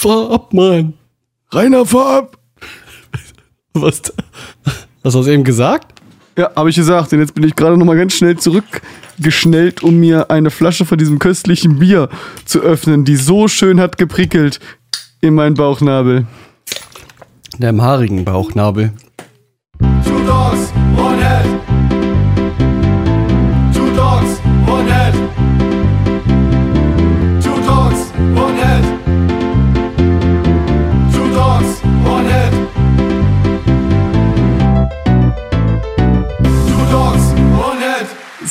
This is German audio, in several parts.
Fahr ab, Mann. Rainer, fahr ab! Was? Hast du das eben gesagt? Ja, habe ich gesagt. Und jetzt bin ich gerade noch mal ganz schnell zurückgeschnellt, um mir eine Flasche von diesem köstlichen Bier zu öffnen, die so schön hat geprickelt in meinen Bauchnabel. In deinem haarigen Bauchnabel. Two dogs,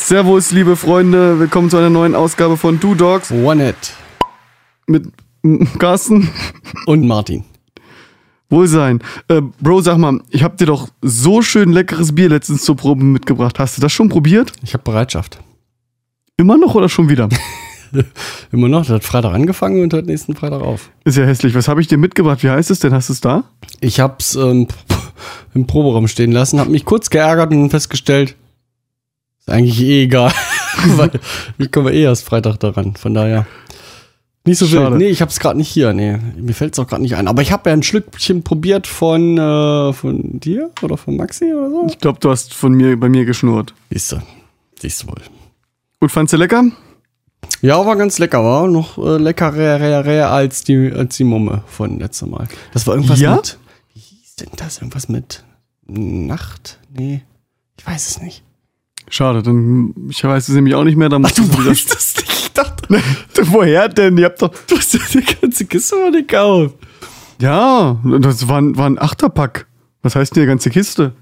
Servus, liebe Freunde. Willkommen zu einer neuen Ausgabe von Two Dogs One It. mit Carsten. Und Martin. Wohlsein. Äh, Bro, sag mal, ich hab dir doch so schön leckeres Bier letztens zur Probe mitgebracht. Hast du das schon probiert? Ich habe Bereitschaft. Immer noch oder schon wieder? Immer noch. Das hat Freitag angefangen und hört nächsten Freitag auf. Ist ja hässlich. Was habe ich dir mitgebracht? Wie heißt es denn? Hast du es da? Ich hab's ähm, im Proberaum stehen lassen, hab mich kurz geärgert und festgestellt, eigentlich eh egal. Weil ich komme eh erst Freitag daran. Von daher. Nicht so Schade. wild. Nee, ich hab's gerade nicht hier. Nee, mir fällt's auch gerade nicht ein. Aber ich habe ja ein Schlückchen probiert von, äh, von dir oder von Maxi oder so. Ich glaube, du hast von mir bei mir geschnurrt. Siehste. Siehst du wohl. Und fandst du lecker? Ja, war ganz lecker, war noch äh, leckerer als die, als die Mumme von letztem Mal. Das war irgendwas Ja? mit. Wie hieß denn das? Irgendwas mit Nacht? Nee, ich weiß es nicht. Schade, dann ich weiß es nämlich auch nicht mehr. Dann Ach, du weißt das nicht. Ich dachte, Woher denn? Ihr habt doch. du hast ja die ganze Kiste mal gekauft. Ja, das war, ein- war ein Achterpack. Was heißt denn die ganze Kiste?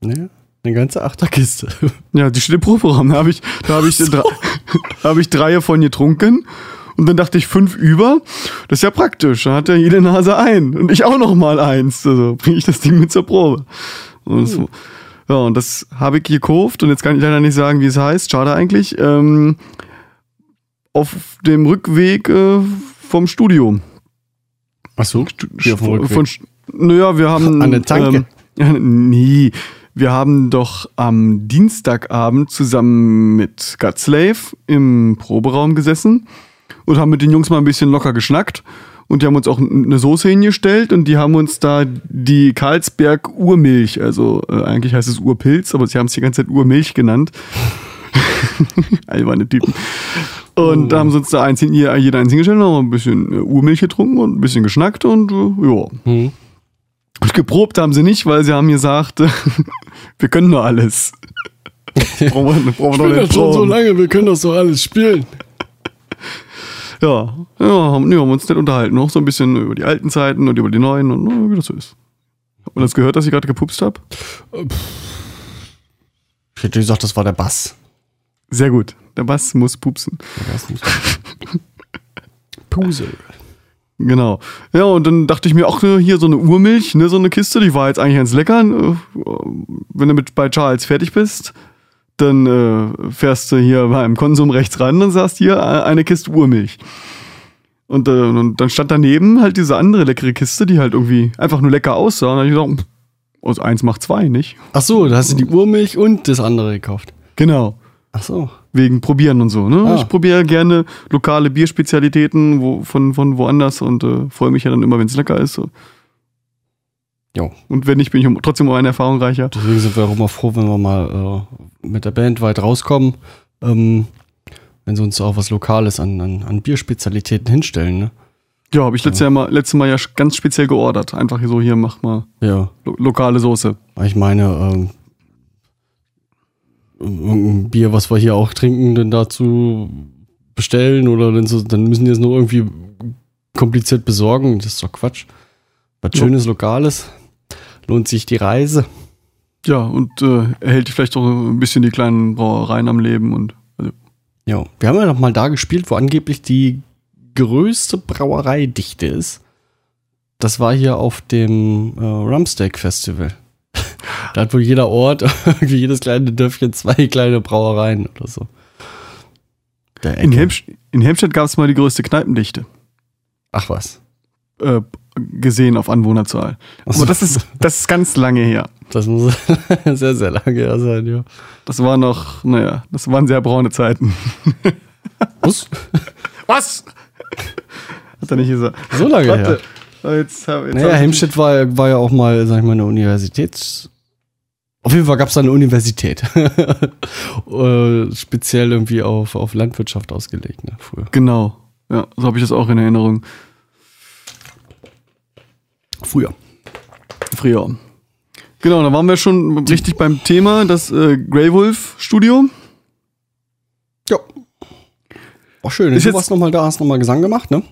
Ne? Eine ganze Achterkiste. Ja, die steht im Proberaum. Da habe ich, da habe ich, drei, da hab ich drei davon getrunken. Und dann dachte ich, fünf über. Das ist ja praktisch. Da hat ja jede Nase ein. Und ich auch noch mal eins. Also bringe ich das Ding mit zur Probe. Und das, ja, und das habe ich gekauft. Und jetzt kann ich leider nicht sagen, wie es heißt. Schade eigentlich. Ähm, auf dem Rückweg äh, vom Studio. Ach so? Auf dem Rückweg. Von, naja, wir haben. An der Tanke? Ähm, nee. Wir haben doch am Dienstagabend zusammen mit God Slave im Proberaum gesessen und haben mit den Jungs mal ein bisschen locker geschnackt. Und die haben uns auch eine Soße hingestellt und die haben uns da die Karlsberg Urmilch, also äh, eigentlich heißt es Urpilz, aber sie haben es die ganze Zeit Urmilch genannt. Alberne Typen. Und da haben sie uns da eins jeder eins hingestellt, haben ein bisschen äh, Urmilch getrunken und ein bisschen geschnackt und äh, ja. Hm. Und geprobt haben sie nicht, weil sie haben gesagt, wir können nur alles. brauchen wir, brauchen wir doch nicht proben. lange, wir können das doch alles spielen. Ja, ja, haben, ja, haben uns nicht unterhalten. Noch so ein bisschen über die alten Zeiten und über die neuen und na, wie das so ist. Hat man das gehört, dass ich gerade gepupst habe? Ich hätte gesagt, das war der Bass. Sehr gut. Der Bass muss pupsen. Der Bass nicht. Pusel. Genau. Ja, und dann dachte ich mir, ach, ne, hier so eine Urmilch, ne, so eine Kiste, die war jetzt eigentlich ganz lecker. Äh, Wenn du mit bei Charles fertig bist, dann äh, fährst du hier beim Konsum rechts ran und sagst hier äh, eine Kiste Urmilch. Und, äh, und dann stand daneben halt diese andere leckere Kiste, die halt irgendwie einfach nur lecker aussah. Und dann hab ich gesagt, aus eins macht zwei, nicht? Ach so, da hast du die Urmilch und das andere gekauft. Genau. Ach so. Wegen Probieren und so. Ne? Ah. Ich probiere gerne lokale Bierspezialitäten wo, von, von woanders und äh, freue mich ja dann immer, wenn es lecker ist. So. Jo. Und wenn nicht, bin ich trotzdem um eine Erfahrung reicher. Deswegen sind wir auch immer froh, wenn wir mal äh, mit der Band weit rauskommen. Ähm, wenn sie uns auch was Lokales an, an, an Bierspezialitäten hinstellen, ne? Ja, habe ich letztes, Jahr mal, letztes Mal ja ganz speziell geordert. Einfach so, hier, mach mal Ja. lo lokale Soße. Ich meine, ähm, irgendein Bier, was wir hier auch trinken, denn dazu bestellen oder dann, so, dann müssen die es nur irgendwie kompliziert besorgen. Das ist doch Quatsch. Was Ja. Schönes, Lokales. Lohnt sich die Reise. Ja, und äh, erhält vielleicht auch ein bisschen die kleinen Brauereien am Leben und also, Ja, wir haben ja noch mal da gespielt, wo angeblich die größte Brauereidichte ist. Das war hier auf dem äh, Rumsteak Festival. da hat wohl jeder Ort, jedes kleine Dörfchen, zwei kleine Brauereien oder so. In. Helmst in Helmstedt gab es mal die größte Kneipendichte. Ach was. Äh, gesehen auf Anwohnerzahl. Ach so. Aber das ist, das ist ganz lange her. Das muss sehr, sehr lange her sein, ja. Das war noch, naja, das waren sehr braune Zeiten. Was? Was? Hat er nicht gesagt. So lange her. Warte. Oh, Jetzt, hab- jetzt Naja, Helmstedt war, war ja auch mal, sag ich mal, eine Universität. Auf jeden Fall gab es da eine Universität. Äh, Speziell irgendwie auf, auf Landwirtschaft ausgelegt, ne, früher. Genau. Ja, so habe ich das auch in Erinnerung. Früher. Früher. Genau, da waren wir schon richtig beim Thema, das äh, Grey Wolf Studio. Ja. War schön. Ist du jetzt- warst nochmal da, hast nochmal Gesang gemacht, ne?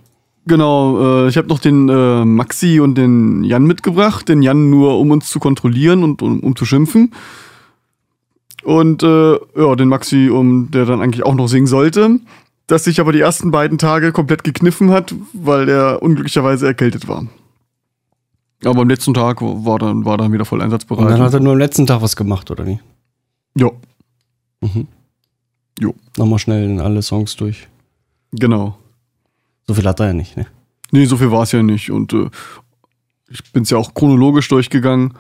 Genau, äh, ich habe noch den äh, Maxi und den Jan mitgebracht. Den Jan nur, um uns zu kontrollieren und um, um zu schimpfen. Und äh, ja, den Maxi, um der dann eigentlich auch noch singen sollte. Das sich aber die ersten beiden Tage komplett gekniffen hat, weil er unglücklicherweise erkältet war. Aber am letzten Tag war dann, war dann wieder voll Und dann einsatzbereit. hat er nur am letzten Tag was gemacht, oder nicht? ja, Mhm. Jo. Nochmal schnell in alle Songs durch. genau. So viel hat er ja nicht, ne? Nee, so viel war es ja nicht. Und äh, ich bin's ja auch chronologisch durchgegangen.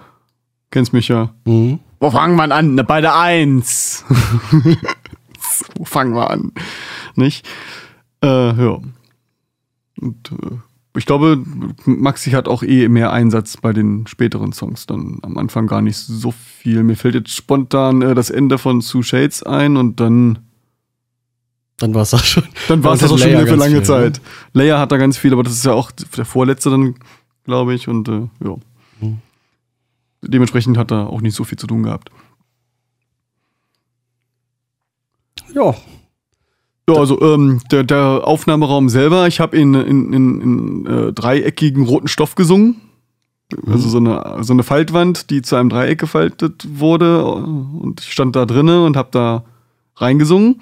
Kennst mich ja. Mhm. Wo fangen wir an? Bei der Eins. Wo fangen wir an? Nicht? Äh, ja. Und äh, ich glaube, Maxi hat auch eh mehr Einsatz bei den späteren Songs. Dann am Anfang gar nicht so viel. Mir fällt jetzt spontan äh, das Ende von Two Shades ein und dann, Dann war es auch schon. dann war es auch schon wieder für lange viel, ne? Zeit. Leia hat da ganz viel, aber das ist ja auch der vorletzte dann, glaube ich. Und äh, ja. Mhm. Dementsprechend hat er auch nicht so viel zu tun gehabt. Ja. Ja, also ähm, der, der Aufnahmeraum selber, ich habe ihn in, in, in äh, dreieckigen roten Stoff gesungen. Also so eine, so eine Faltwand, die zu einem Dreieck gefaltet wurde. Und ich stand da drinnen und habe da reingesungen.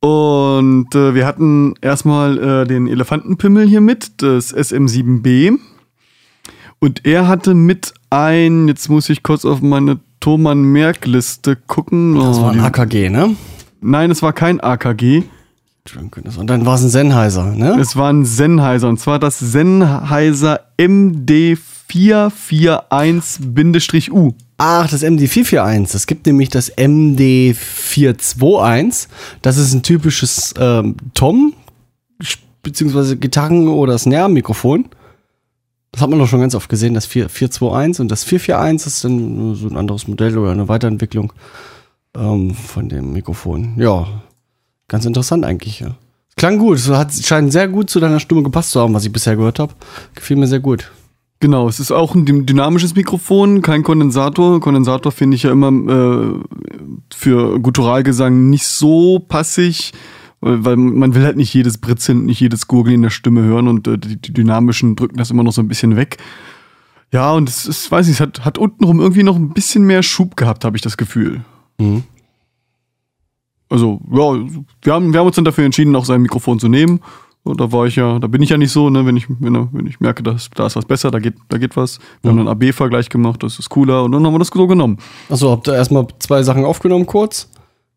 Und äh, wir hatten erstmal äh, den Elefantenpimmel hier mit, das SM7B. Und er hatte mit ein, jetzt muss ich kurz auf meine Thomann-Merkliste gucken. Das Oh, war ein die- AKG, ne? Nein, es war kein AKG. Und dann war es ein Sennheiser, ne? Es war ein Sennheiser und zwar das Sennheiser MD441-U. Ach, das MD441. Es gibt nämlich das MD421. Das ist ein typisches ähm, Tom, beziehungsweise Gitarren- oder Snare-Mikrofon. Das hat man doch schon ganz oft gesehen, das 4, 421 und das 441 ist dann so ein anderes Modell oder eine Weiterentwicklung ähm, von dem Mikrofon. Ja, ganz interessant eigentlich, ja. Klang gut, es hat, scheint sehr gut zu deiner Stimme gepasst zu haben, was ich bisher gehört habe. Gefiel mir sehr gut. Genau, es ist auch ein dy- dynamisches Mikrofon, kein Kondensator. Kondensator finde ich ja immer äh, für Gutturalgesang nicht so passig, weil man will halt nicht jedes Britzeln, nicht jedes Gurgeln in der Stimme hören und äh, die, die dynamischen drücken das immer noch so ein bisschen weg. Ja, und es ist, weiß ich, es hat, hat untenrum irgendwie noch ein bisschen mehr Schub gehabt, habe ich das Gefühl. Mhm. Also, ja, wir haben, wir haben uns dann dafür entschieden, auch sein Mikrofon zu nehmen. Und da war ich ja, da bin ich ja nicht so, ne, wenn ich, wenn, wenn ich merke, dass, da ist was besser, da geht, da geht was. Wir haben einen AB-Vergleich gemacht, das ist cooler und dann haben wir das so genommen. Achso, habt ihr erstmal zwei Sachen aufgenommen kurz?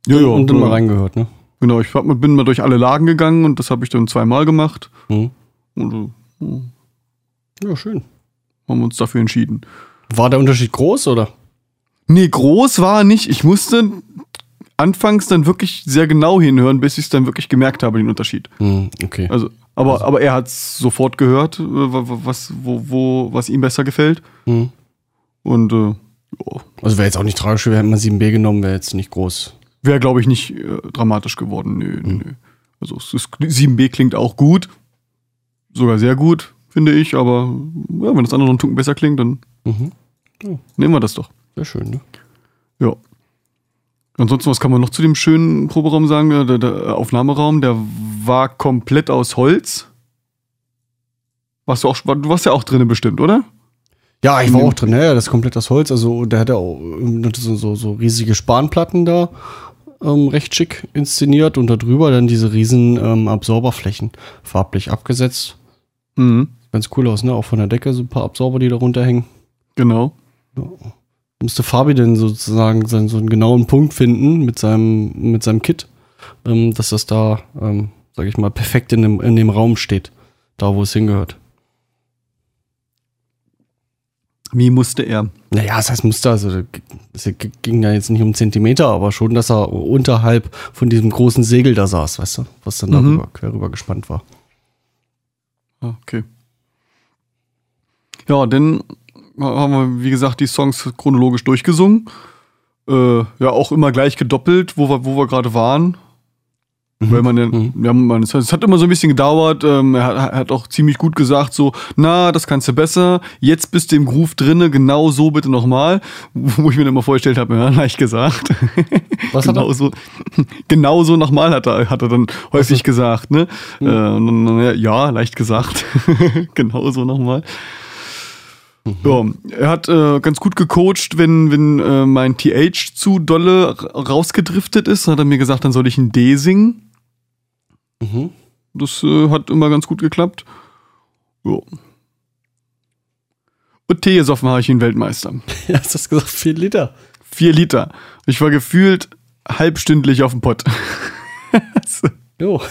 Ja, ja, und dann ja. mal reingehört, ne? Genau, ich hab, bin mal durch alle Lagen gegangen und das habe ich dann zweimal gemacht. Mhm. Und äh, Ja, schön. haben wir uns dafür entschieden. War der Unterschied groß oder? Nee, groß war er nicht. Ich musste anfangs dann wirklich sehr genau hinhören, bis ich es dann wirklich gemerkt habe, den Unterschied. Hm, okay. Also, aber, aber er hat es sofort gehört, äh, wa- wa- was, wo, wo, was ihm besser gefällt. Hm. Und äh, Also wäre jetzt auch nicht tragisch, hätten mal 7B genommen, wäre jetzt nicht groß. wäre, glaube ich, nicht äh, dramatisch geworden. Nö, nö, nö. Also es ist, 7b klingt auch gut. Sogar sehr gut, finde ich. Aber ja, wenn das andere noch einen Tucken besser klingt, dann Mhm. nehmen wir das doch. Sehr schön, ne? Ja. Ansonsten, was kann man noch zu dem schönen Proberaum sagen? Der, der, Aufnahmeraum, der war komplett aus Holz. Warst du, auch, du warst ja auch drinnen bestimmt, oder? Ja, ich war auch drin, ja, das ist komplett aus Holz. Also der hat ja auch ähm, so, so, so riesige Spanplatten da ähm, recht schick inszeniert und darüber dann diese riesen ähm, Absorberflächen farblich abgesetzt. Mhm. Ganz cool aus, ne? Auch von der Decke so ein paar Absorber, die da runterhängen. Genau. Musste Fabi denn sozusagen seinen, so einen genauen Punkt finden mit seinem, mit seinem Kit, ähm, dass das da, ähm, sag ich mal, perfekt in dem, in dem Raum steht. Da, wo es hingehört. Wie musste er? Naja, das heißt Muster, also es ging da jetzt nicht um Zentimeter, aber schon, dass er unterhalb von diesem großen Segel da saß, weißt du, was dann Mhm. darüber, quer rüber gespannt war. Ah, okay. Ja, dann haben wir, wie gesagt, die Songs chronologisch durchgesungen. Äh, ja, auch immer gleich gedoppelt, wo wir, wo wir gerade waren. Weil man, ja, ja, man, es hat- immer so ein bisschen gedauert. Ähm, er, hat, er hat auch ziemlich gut gesagt, so, na, das kannst du besser. Jetzt bist du im Groove drinne, genau so bitte nochmal. Wo ich mir dann immer vorgestellt habe, ja, leicht gesagt. Was hat er? genau so, genau so nochmal hat er, hat er dann häufig gesagt, ne? Äh, dann, ja, ja, leicht gesagt. genau so nochmal. Ja, er hat äh, ganz gut gecoacht, wenn, wenn äh, mein TH zu dolle ra- rausgedriftet ist, hat er mir gesagt, dann soll ich ein D singen. Mhm. Das äh, hat immer ganz gut geklappt. Ja. Und Tee gesoffen habe ich ihn Weltmeister. Ja, hast du das gesagt? Vier Liter. Vier Liter. Ich war gefühlt halbstündlich auf dem Pott. Jo,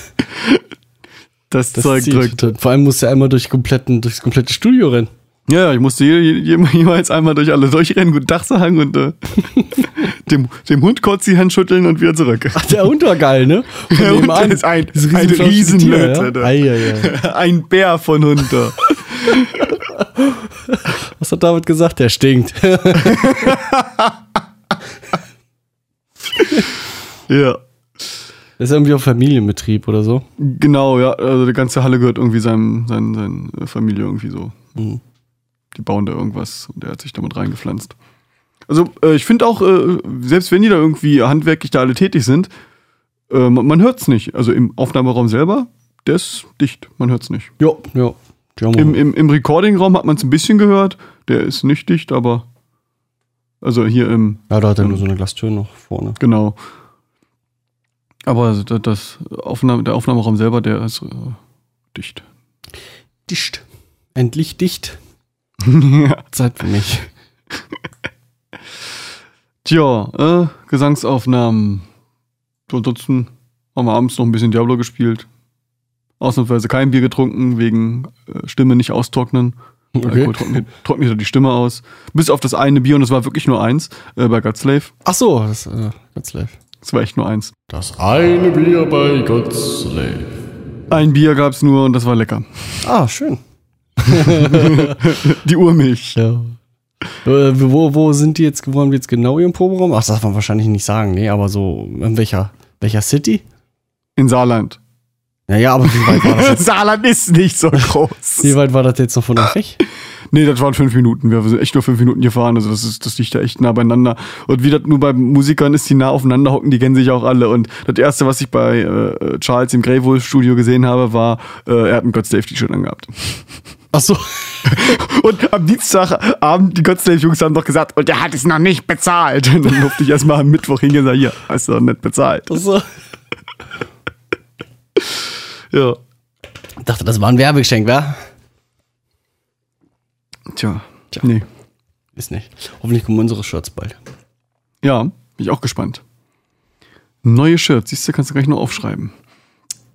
das, das Zeug drückt. Vor allem musst du einmal durch kompletten, durchs komplette Studio rennen. Ja, ich musste je, je, jeweils einmal durch alle durchrennen, guten Tag sagen und äh, dem, dem Hund kurz die Hand schütteln und wieder zurück. Ach, der Hund war geil, ne? Von Der Hund nebenan. ist ein- Dieses ein Riesenlöte, ja? Ei, ei, ei. Ein Bär von Hunter. Was hat David gesagt? Der stinkt. ja. Das ist irgendwie auf Familienbetrieb oder so. Genau, ja. Also die ganze Halle gehört irgendwie seinem, seinen, seinen Familie irgendwie so. Mhm. Die bauen da irgendwas und der hat sich damit reingepflanzt. Also äh, ich finde auch, äh, selbst wenn die da irgendwie handwerklich da alle tätig sind, äh, man, man hört es nicht. Also im Aufnahmeraum selber, der ist dicht, man hört es nicht. Ja, ja. Im, im, im Recording-Raum hat man es ein bisschen gehört, der ist nicht dicht, aber also hier im, ja, da hat er nur so eine Glastür noch vorne. genau. Aber das, das Aufnahme, der Aufnahmeraum selber, der ist äh, dicht. Dicht. Endlich dicht. Ja. Zeit für mich. Tja, äh, Gesangsaufnahmen. Ansonsten haben wir abends noch ein bisschen Diablo gespielt. Ausnahmsweise kein Bier getrunken, wegen äh, Stimme nicht austrocknen. Alkohol trocknet, trocknet die Stimme aus. Bis auf das eine Bier, und das war wirklich nur eins, äh, bei Godslave. Ach so, das äh, live. Es war echt nur eins. Das eine Bier bei Godslave. Ein Bier gab's nur und das war lecker. Ah, schön. Die Urmilch. Ja. Äh, wo, wo sind die jetzt, wo haben die jetzt genau ihren Proberaum? Ach, das darf man wahrscheinlich nicht sagen, nee, aber so, in welcher, welcher City? In Saarland. Naja, aber wie weit war das jetzt? Saarland ist nicht so groß. Wie weit war das jetzt noch von euch weg? Nee, das waren fünf Minuten. Wir sind echt nur fünf Minuten gefahren. Also das ist, das liegt da echt nah beieinander. Und wie das nur bei Musikern ist, die nah aufeinander hocken, die kennen sich auch alle. Und das erste, was ich bei äh, Charles im Grey Wolf Studio gesehen habe, war, äh, er hat ein Godslave T-Shirt angehabt. Ach so. Und am Dienstagabend, die Godslave Jungs haben doch gesagt, und er hat es noch nicht bezahlt. Und dann durfte ich erstmal am Mittwoch hingehen und sagen, hier, hast du noch nicht bezahlt. Ach so. Ja. Ich dachte, das war ein Werbegeschenk, wa? Tja. Tja. Nee. Ist nicht. Hoffentlich kommen unsere Shirts bald. Ja, bin ich auch gespannt. Neue Shirts, siehst du, kannst du gleich noch aufschreiben.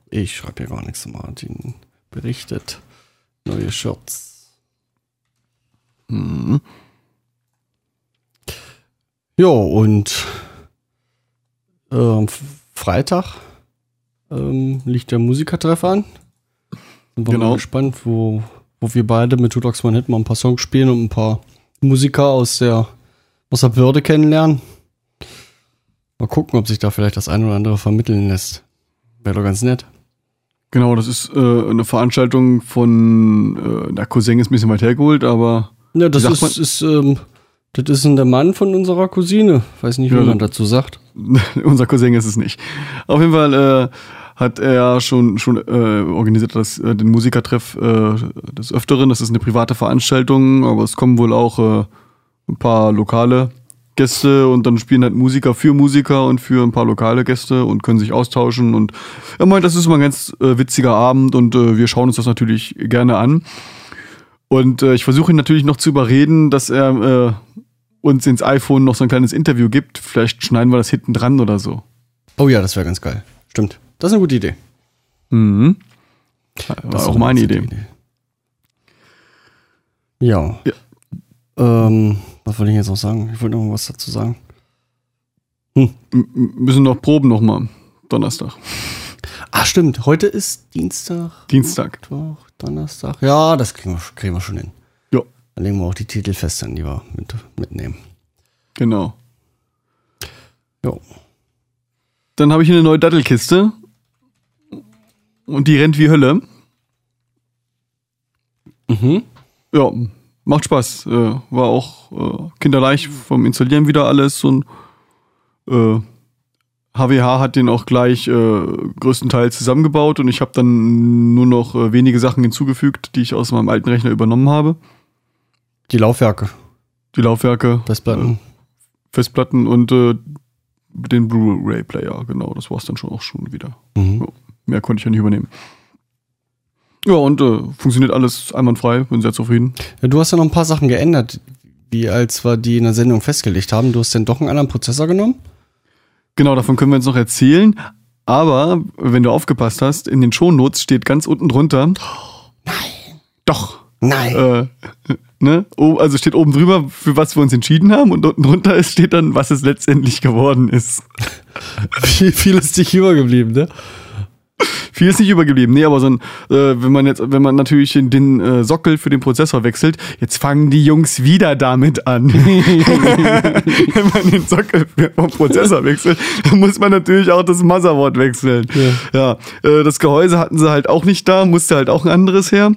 Ich schreibe hier gar nichts. Martin berichtet. Neue Shirts. Mhm. Ja, und F- Freitag ähm, liegt der Musikertreff an. Sind wir Genau. mal gespannt, wo, wo wir beide mit Two Dogs One Hit mal ein paar Songs spielen und ein paar Musiker aus der, aus der Börde kennenlernen. Mal gucken, ob sich da vielleicht das eine oder andere vermitteln lässt. Wäre doch ganz nett. Genau, das ist äh, eine Veranstaltung von, äh, der Cousin ist ein bisschen weit hergeholt, aber Ja, das ist, ist, ähm, das ist ein der Mann von unserer Cousine. Weiß nicht, wie Ja. man dazu sagt. unser Cousin ist es nicht. Auf jeden Fall äh, hat er schon, schon äh, organisiert das, äh, den Musikertreff äh, des Öfteren. Das ist eine private Veranstaltung, aber es kommen wohl auch äh, ein paar lokale Gäste und dann spielen halt Musiker für Musiker und für ein paar lokale Gäste und können sich austauschen. Und er meint, das ist immer ein ganz äh, witziger Abend und äh, wir schauen uns das natürlich gerne an. Und äh, ich versuche ihn natürlich noch zu überreden, dass er äh, uns ins iPhone noch so ein kleines Interview gibt. Vielleicht schneiden wir das hinten dran oder so. Oh ja, das wäre ganz geil. Stimmt. Das ist eine gute Idee. Mhm. War Das ist auch eine meine gute Idee. Ja. Ja. Ähm, was wollte ich jetzt noch sagen? Ich wollte noch was dazu sagen. M m- müssen noch proben nochmal. Donnerstag. Ah, stimmt. Heute ist Dienstag, Dienstag. Mittwoch, Donnerstag. Ja, das kriegen wir, kriegen wir schon hin. Ja, Dann legen wir auch die Titel fest, an die wir mit, mitnehmen. genau. Jo. Dann habe ich eine neue Dattelkiste. Und die rennt wie Hölle. Mhm. Ja, macht Spaß. Äh, war auch äh, kinderleicht vom Installieren wieder alles und äh, HWH hat den auch gleich äh, größtenteils zusammengebaut und ich habe dann nur noch äh, wenige Sachen hinzugefügt, die ich aus meinem alten Rechner übernommen habe. Die Laufwerke, Die Laufwerke, Festplatten. Festplatten und äh, den Blu-ray-Player, genau, das war es dann schon auch schon wieder. Mhm. Mehr konnte ich ja nicht übernehmen. Ja, und äh, funktioniert alles einwandfrei, bin sehr zufrieden. Ja, du hast ja noch ein paar Sachen geändert, wie als wir die in der Sendung festgelegt haben. Du hast dann doch einen anderen Prozessor genommen? Genau, davon können wir jetzt noch erzählen. Aber wenn du aufgepasst hast, in den Shownotes steht ganz unten drunter. Nein. Doch. Nein. Äh, ne? Also steht oben drüber, für was wir uns entschieden haben, und unten drunter ist- steht dann, was es letztendlich geworden ist. Viel, viel ist dich übergeblieben, ne? Viel ist nicht übergeblieben. Nee, aber so ein, äh, wenn man jetzt, wenn man natürlich den, den äh, Sockel für den Prozessor wechselt, jetzt fangen die Jungs wieder damit an. wenn man den Sockel vom Prozessor wechselt, dann muss man natürlich auch das Motherboard wechseln. Ja, äh, das Gehäuse hatten sie halt auch nicht da, musste halt auch ein anderes her.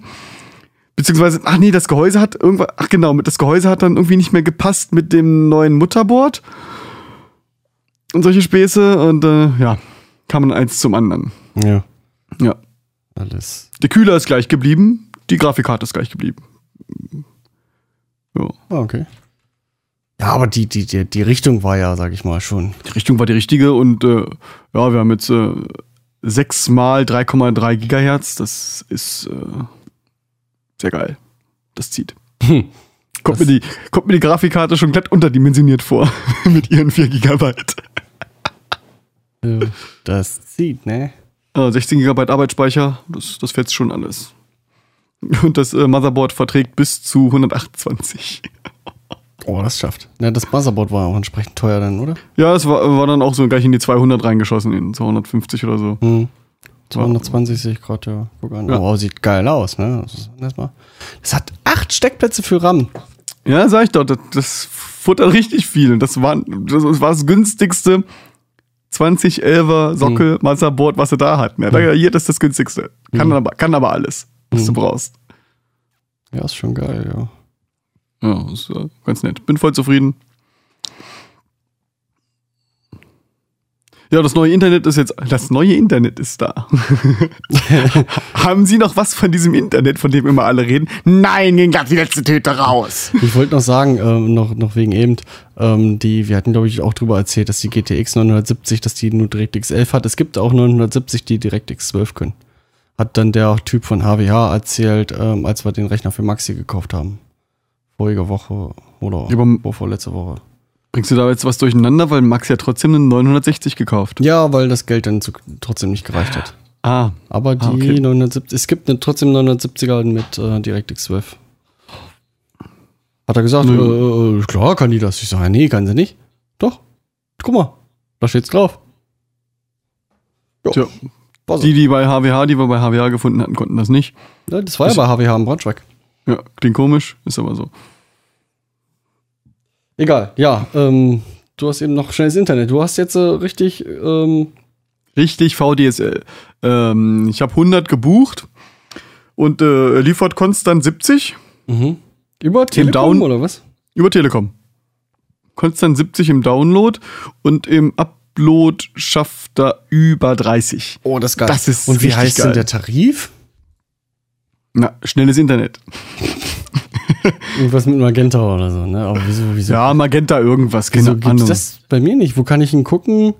Beziehungsweise, ach nee, das Gehäuse hat irgendwann, ach genau, das Gehäuse hat dann irgendwie nicht mehr gepasst mit dem neuen Mutterboard. Und solche Späße und äh, ja, kam man eins zum anderen. Ja. Ja. Alles. Der Kühler ist gleich geblieben, die Grafikkarte ist gleich geblieben. Ja. Ah, okay. Ja, aber die, die, die, die Richtung war ja, sag ich mal, schon. Die Richtung war die richtige und äh, ja, wir haben jetzt äh, 6 mal 3,3 Gigahertz. Das ist äh, sehr geil. Das zieht. Kommt, mir Das- die, kommt mir die Grafikkarte schon glatt unterdimensioniert vor mit ihren 4 Gigabyte. Ja, das zieht, ne? Äh, 16 Gigabyte Arbeitsspeicher, das, das fetzt schon alles. Und das äh, Motherboard verträgt bis zu 128. Oh, das schafft. Ja, das Motherboard war auch entsprechend teuer dann, oder? Ja, es war, war dann auch so gleich in die 200 reingeschossen, in 250 oder so. Hm. 220 sehe ich gerade, ja. Guck an. Ja. Oh, sieht geil aus, ne? Das, erstmal- das hat acht Steckplätze für RAM. Ja, sag ich doch, das, das futtert richtig viel. Das war, das war das günstigste 2011er Sockel Motherboard, was sie da hatten. Ja, da- hier, das ist das günstigste. Kann, aber, kann aber alles, was du brauchst. Ja, ist schon geil, ja. Ja, ist äh, ganz nett. Bin voll zufrieden. Ja, das neue Internet ist jetzt. Das neue Internet ist da. Haben Sie noch was von diesem Internet, von dem immer alle reden? Nein, ging gerade die letzte Tüte raus. Ich wollte noch sagen, ähm, noch, noch wegen eben, ähm, die, wir hatten, glaube ich, auch drüber erzählt, dass die GTX 970, dass die nur DirectX 11 hat. Es gibt auch 970, die DirectX 12 können. Hat dann der Typ von HWH erzählt, ähm, als wir den Rechner für Maxi gekauft haben. Vorige Woche oder Ja, aber- vorletzte Woche. Bringst du da jetzt was durcheinander, weil Max ja trotzdem einen 960 gekauft. Ja, weil das Geld dann zu, trotzdem nicht gereicht hat. Ah, Aber die Ah, okay. 970, es gibt eine, trotzdem 970er mit äh, DirectX 12. Hat er gesagt, äh, äh, klar kann die das. Ich sage, nee, kann sie nicht. Doch, guck mal, da steht's drauf. Ja, Tja, so. die, die bei HWH, die wir bei HWH gefunden hatten, konnten das nicht. Ja, das war ja bei HWH in Braunschweig. Ja, klingt komisch, ist aber so. Egal, ja, ähm, du hast eben noch schnelles Internet. Du hast jetzt äh, richtig, ähm, Richtig VDSL. Ähm, ich habe 100 gebucht und äh, liefert konstant 70 mhm. über Telekom Down- oder was? über Telekom. Konstant 70 im Download und im Upload schafft er über 30. Oh, das ist geil. Das ist Und wie heißt geil. denn der Tarif? Na, schnelles Internet. Irgendwas mit Magenta oder so, ne? Aber wieso, wieso? Ja, Magenta irgendwas, wieso keine gibt's das bei mir nicht? Wo kann ich ihn gucken?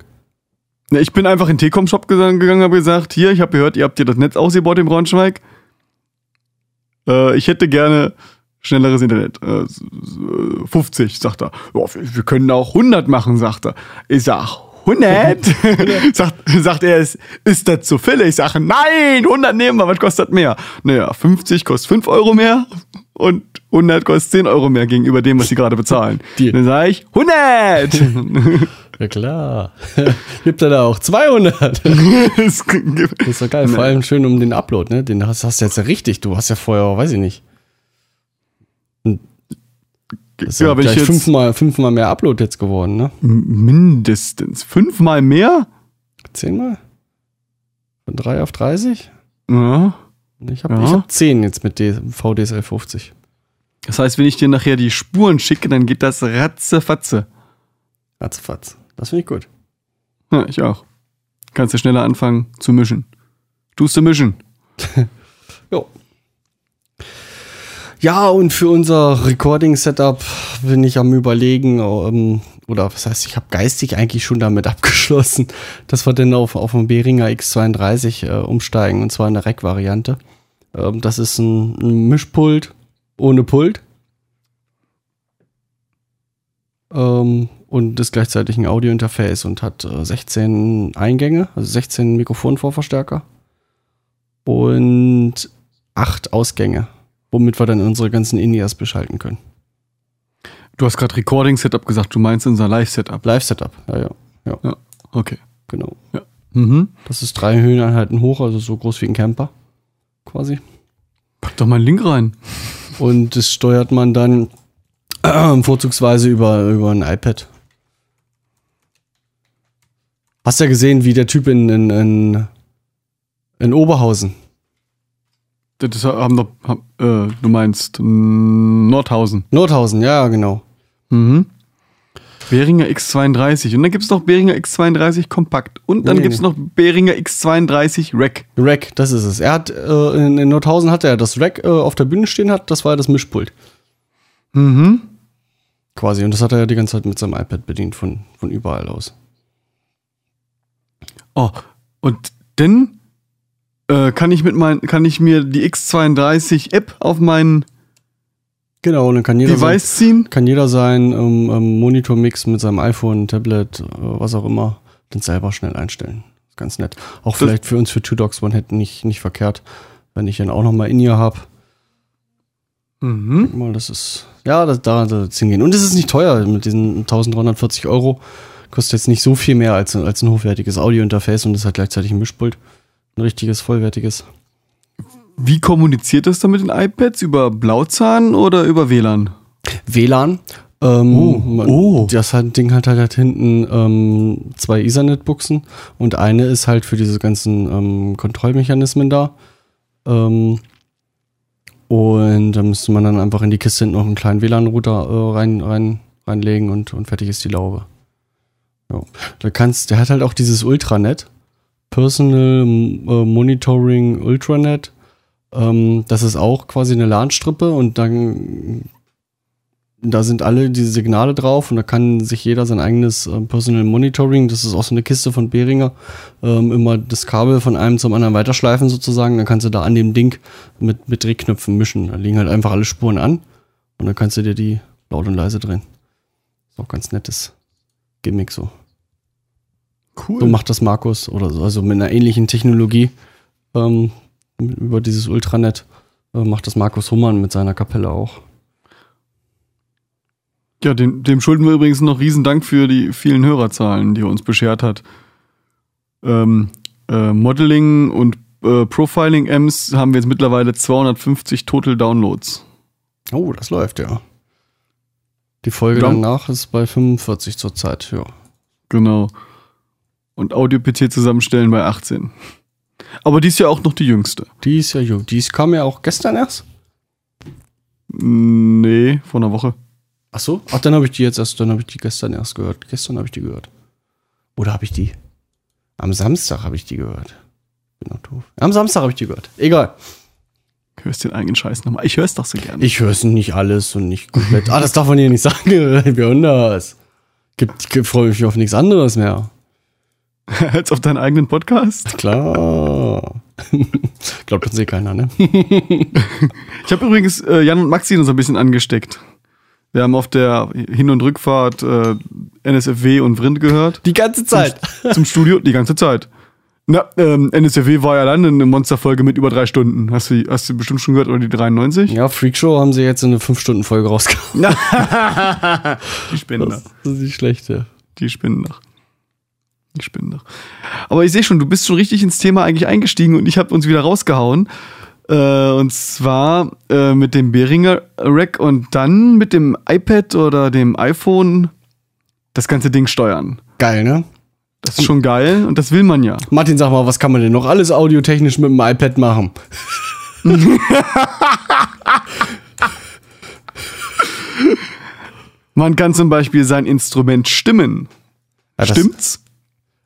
Na, Ich bin einfach in den Telekom-Shop gegangen, habe gesagt, hier, ich habe gehört, ihr habt hier das Netz ausgebaut in Braunschweig. Äh, ich hätte gerne schnelleres Internet. Äh, s- s- 50, sagt er. Wir, wir können auch 100 machen, sagt er. Ich sag, 100? sagt, sagt er, ist, ist das zu viel? Ich sage, nein, 100 nehmen wir, was kostet mehr? Naja, 50 kostet 5 Euro mehr und 100 kostet 10 Euro mehr gegenüber dem, was sie gerade bezahlen. Deal. Dann sage ich, 100! Ja klar. Gibt er da auch 200. Es gibt- Das ist doch geil. Vor allem schön um den Upload, ne? Den hast, hast du jetzt ja richtig. Du hast ja vorher, weiß ich nicht. Das ist ja, ja, gleich jetzt fünfmal, fünfmal mehr Upload jetzt geworden, ne? mindestens fünfmal mehr. Zehnmal? Von 3 auf 30? Ja. Ich habe Ja. ich hab 10 jetzt mit D VDSL 50. Das heißt, wenn ich dir nachher die Spuren schicke, dann geht das ratzefatze. Ratzfatz. Das finde ich gut. Ja, ich auch. Kannst du schneller anfangen zu mischen. Tust du mischen. Jo. Ja, und für unser Recording-Setup bin ich am überlegen, ähm, oder was heißt, ich habe geistig eigentlich schon damit abgeschlossen, dass wir denn auf, auf einen Behringer X32 äh, umsteigen, und zwar in der Rack-Variante. Ähm, das ist ein, ein Mischpult ohne Pult. Ähm, und ist gleichzeitig ein Audio-Interface und hat äh, 16 Eingänge, also 16 Mikrofonvorverstärker und acht Ausgänge, womit wir dann unsere ganzen In-Ears beschalten können. Du hast gerade Recording-Setup gesagt, du meinst unser Live-Setup. Live-Setup, ja, ja, ja, Okay. genau. Mhm. Das ist drei Höheneinheiten hoch, also so groß wie ein Camper quasi. Pack doch mal einen Link rein. Und das steuert man dann äh, vorzugsweise über, über ein iPad. Hast ja gesehen, wie der Typ in, in, in, in Oberhausen, Das haben doch, äh, du meinst Nordhausen. Nordhausen, ja, genau. Mhm. Behringer X32. Und dann gibt es noch Behringer X32 Kompakt. Und dann Nee, gibt es nee. noch Behringer X32 Rack. Rack, das ist es. Er hat äh, in, in Nordhausen hat er das Rack äh, auf der Bühne stehen hat, das war das Mischpult Mhm. quasi und das hat er ja die ganze Zeit mit seinem iPad bedient von, von überall aus. Oh, und dann äh, kann ich mit mein, kann ich mir die X32 App auf mein Genau, und dann kann jeder sein, Device ziehen. kann jeder sein ähm, ähm, Monitormix mit seinem iPhone, Tablet, äh, was auch immer, dann selber schnell einstellen. Ist ganz nett. Auch vielleicht für uns für Two Dogs One Head nicht, nicht verkehrt, wenn ich dann auch noch mal in ihr habe. Mhm. Mal, das ist, ja, das, da da hingehen. Und es ist nicht teuer mit diesen 1340 Euro. Kostet jetzt nicht so viel mehr als, als ein hochwertiges Audio-Interface und ist halt gleichzeitig ein Mischpult. Ein richtiges, vollwertiges. Wie kommuniziert das dann mit den iPads? Über Blauzahn oder über WLAN? WLAN. Ähm, Oh, oh. Das hat, Ding hat halt, halt hinten ähm, zwei Ethernet-Buchsen und eine ist halt für diese ganzen ähm, Kontrollmechanismen da. Ähm, und da müsste man dann einfach in die Kiste hinten noch einen kleinen WLAN-Router äh, rein, rein, reinlegen und, und fertig ist die Laube. Ja. Da kannst, der hat halt auch dieses Ultranet. Personal äh, Monitoring Ultranet. Ähm, das ist auch quasi eine LAN-Strippe und dann da sind alle diese Signale drauf und da kann sich jeder sein eigenes äh, Personal Monitoring, das ist auch so eine Kiste von Behringer, ähm, immer das Kabel von einem zum anderen weiterschleifen sozusagen. Dann kannst du da an dem Ding mit, mit Drehknöpfen mischen. Da liegen halt einfach alle Spuren an und dann kannst du dir die laut und leise drehen. Ist auch ganz nettes Gimmick so. Cool. So macht das Markus oder so, also mit einer ähnlichen Technologie ähm, über dieses Ultranet äh, macht das Markus Hummern mit seiner Kapelle auch. Ja, dem, dem schulden wir übrigens noch riesen Dank für die vielen Hörerzahlen, die er uns beschert hat. Ähm, äh, Modeling und äh, Profiling-Ms haben wir jetzt mittlerweile 250 Total Downloads. Oh, das läuft ja. Die Folge Ja. danach ist bei 45 zurzeit, ja. Genau. Und Audio-PC zusammenstellen bei 18. Aber die ist ja auch noch die jüngste. Die ist ja jung. Die ist- kam ja auch gestern erst. Nee, vor einer Woche. Ach so? Ach, dann habe ich die jetzt erst, dann habe ich die gestern erst gehört. Gestern habe ich die gehört. Oder habe ich die? Am Samstag habe ich die gehört. Bin noch doof. Am Samstag habe ich die gehört. Egal. Hörst den eigenen Scheiß nochmal. Ich hör's doch so gerne. Ich höre es nicht alles und nicht komplett. ah, das darf man hier nicht sagen. Wie anders. Gibt, gibt freue mich auf nichts anderes mehr. Als auf deinen eigenen Podcast. Klar. Glaubt uns eh keiner, ne? Ich habe übrigens äh, Jan und Maxi uns ein bisschen angesteckt. Wir haben auf der Hin- und Rückfahrt äh, NSFW und Vrind gehört. Die ganze Zeit. Zum Studio die ganze Zeit. Na, ähm, NSFW war ja dann eine Monsterfolge mit über drei Stunden. Hast du, hast du bestimmt schon gehört, oder die 93? Ja, Freakshow haben sie jetzt in eine 5-Stunden-Folge rausgehauen. Die Spinner. Das ist nicht schlecht, ja. Die Spinnen noch. Ich bin doch. Aber ich sehe schon, du bist schon richtig ins Thema eigentlich eingestiegen und ich habe uns wieder rausgehauen. Äh, und zwar äh, mit dem Behringer Rack und dann mit dem iPad oder dem iPhone das ganze Ding steuern. Geil, ne? Das ist schon geil und das will man ja. Martin, sag mal, was kann man denn noch alles audiotechnisch mit dem iPad machen? Man kann zum Beispiel sein Instrument stimmen. Ja, Stimmt's?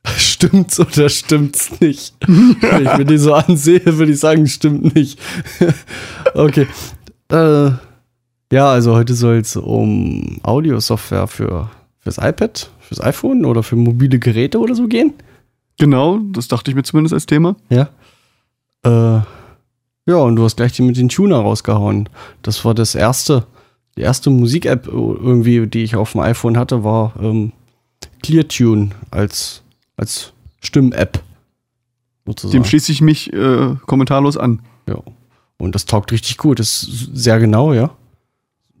Stimmt's oder stimmt's nicht? Wenn ich mir die so ansehe, würde ich sagen, stimmt nicht. okay. Äh, ja, also heute soll es um Audiosoftware für fürs iPad, fürs iPhone oder für mobile Geräte oder so gehen. Genau, das dachte ich mir zumindest als Thema. Ja. Äh, ja, und du hast gleich die mit den Tuner rausgehauen. Das war das erste, die erste Musik-App irgendwie, die ich auf dem iPhone hatte, war ähm, ClearTune als, als Stimm-App. Sozusagen. Dem schließe ich mich äh, kommentarlos an. Ja. Und das taugt richtig gut. Das ist sehr genau, ja.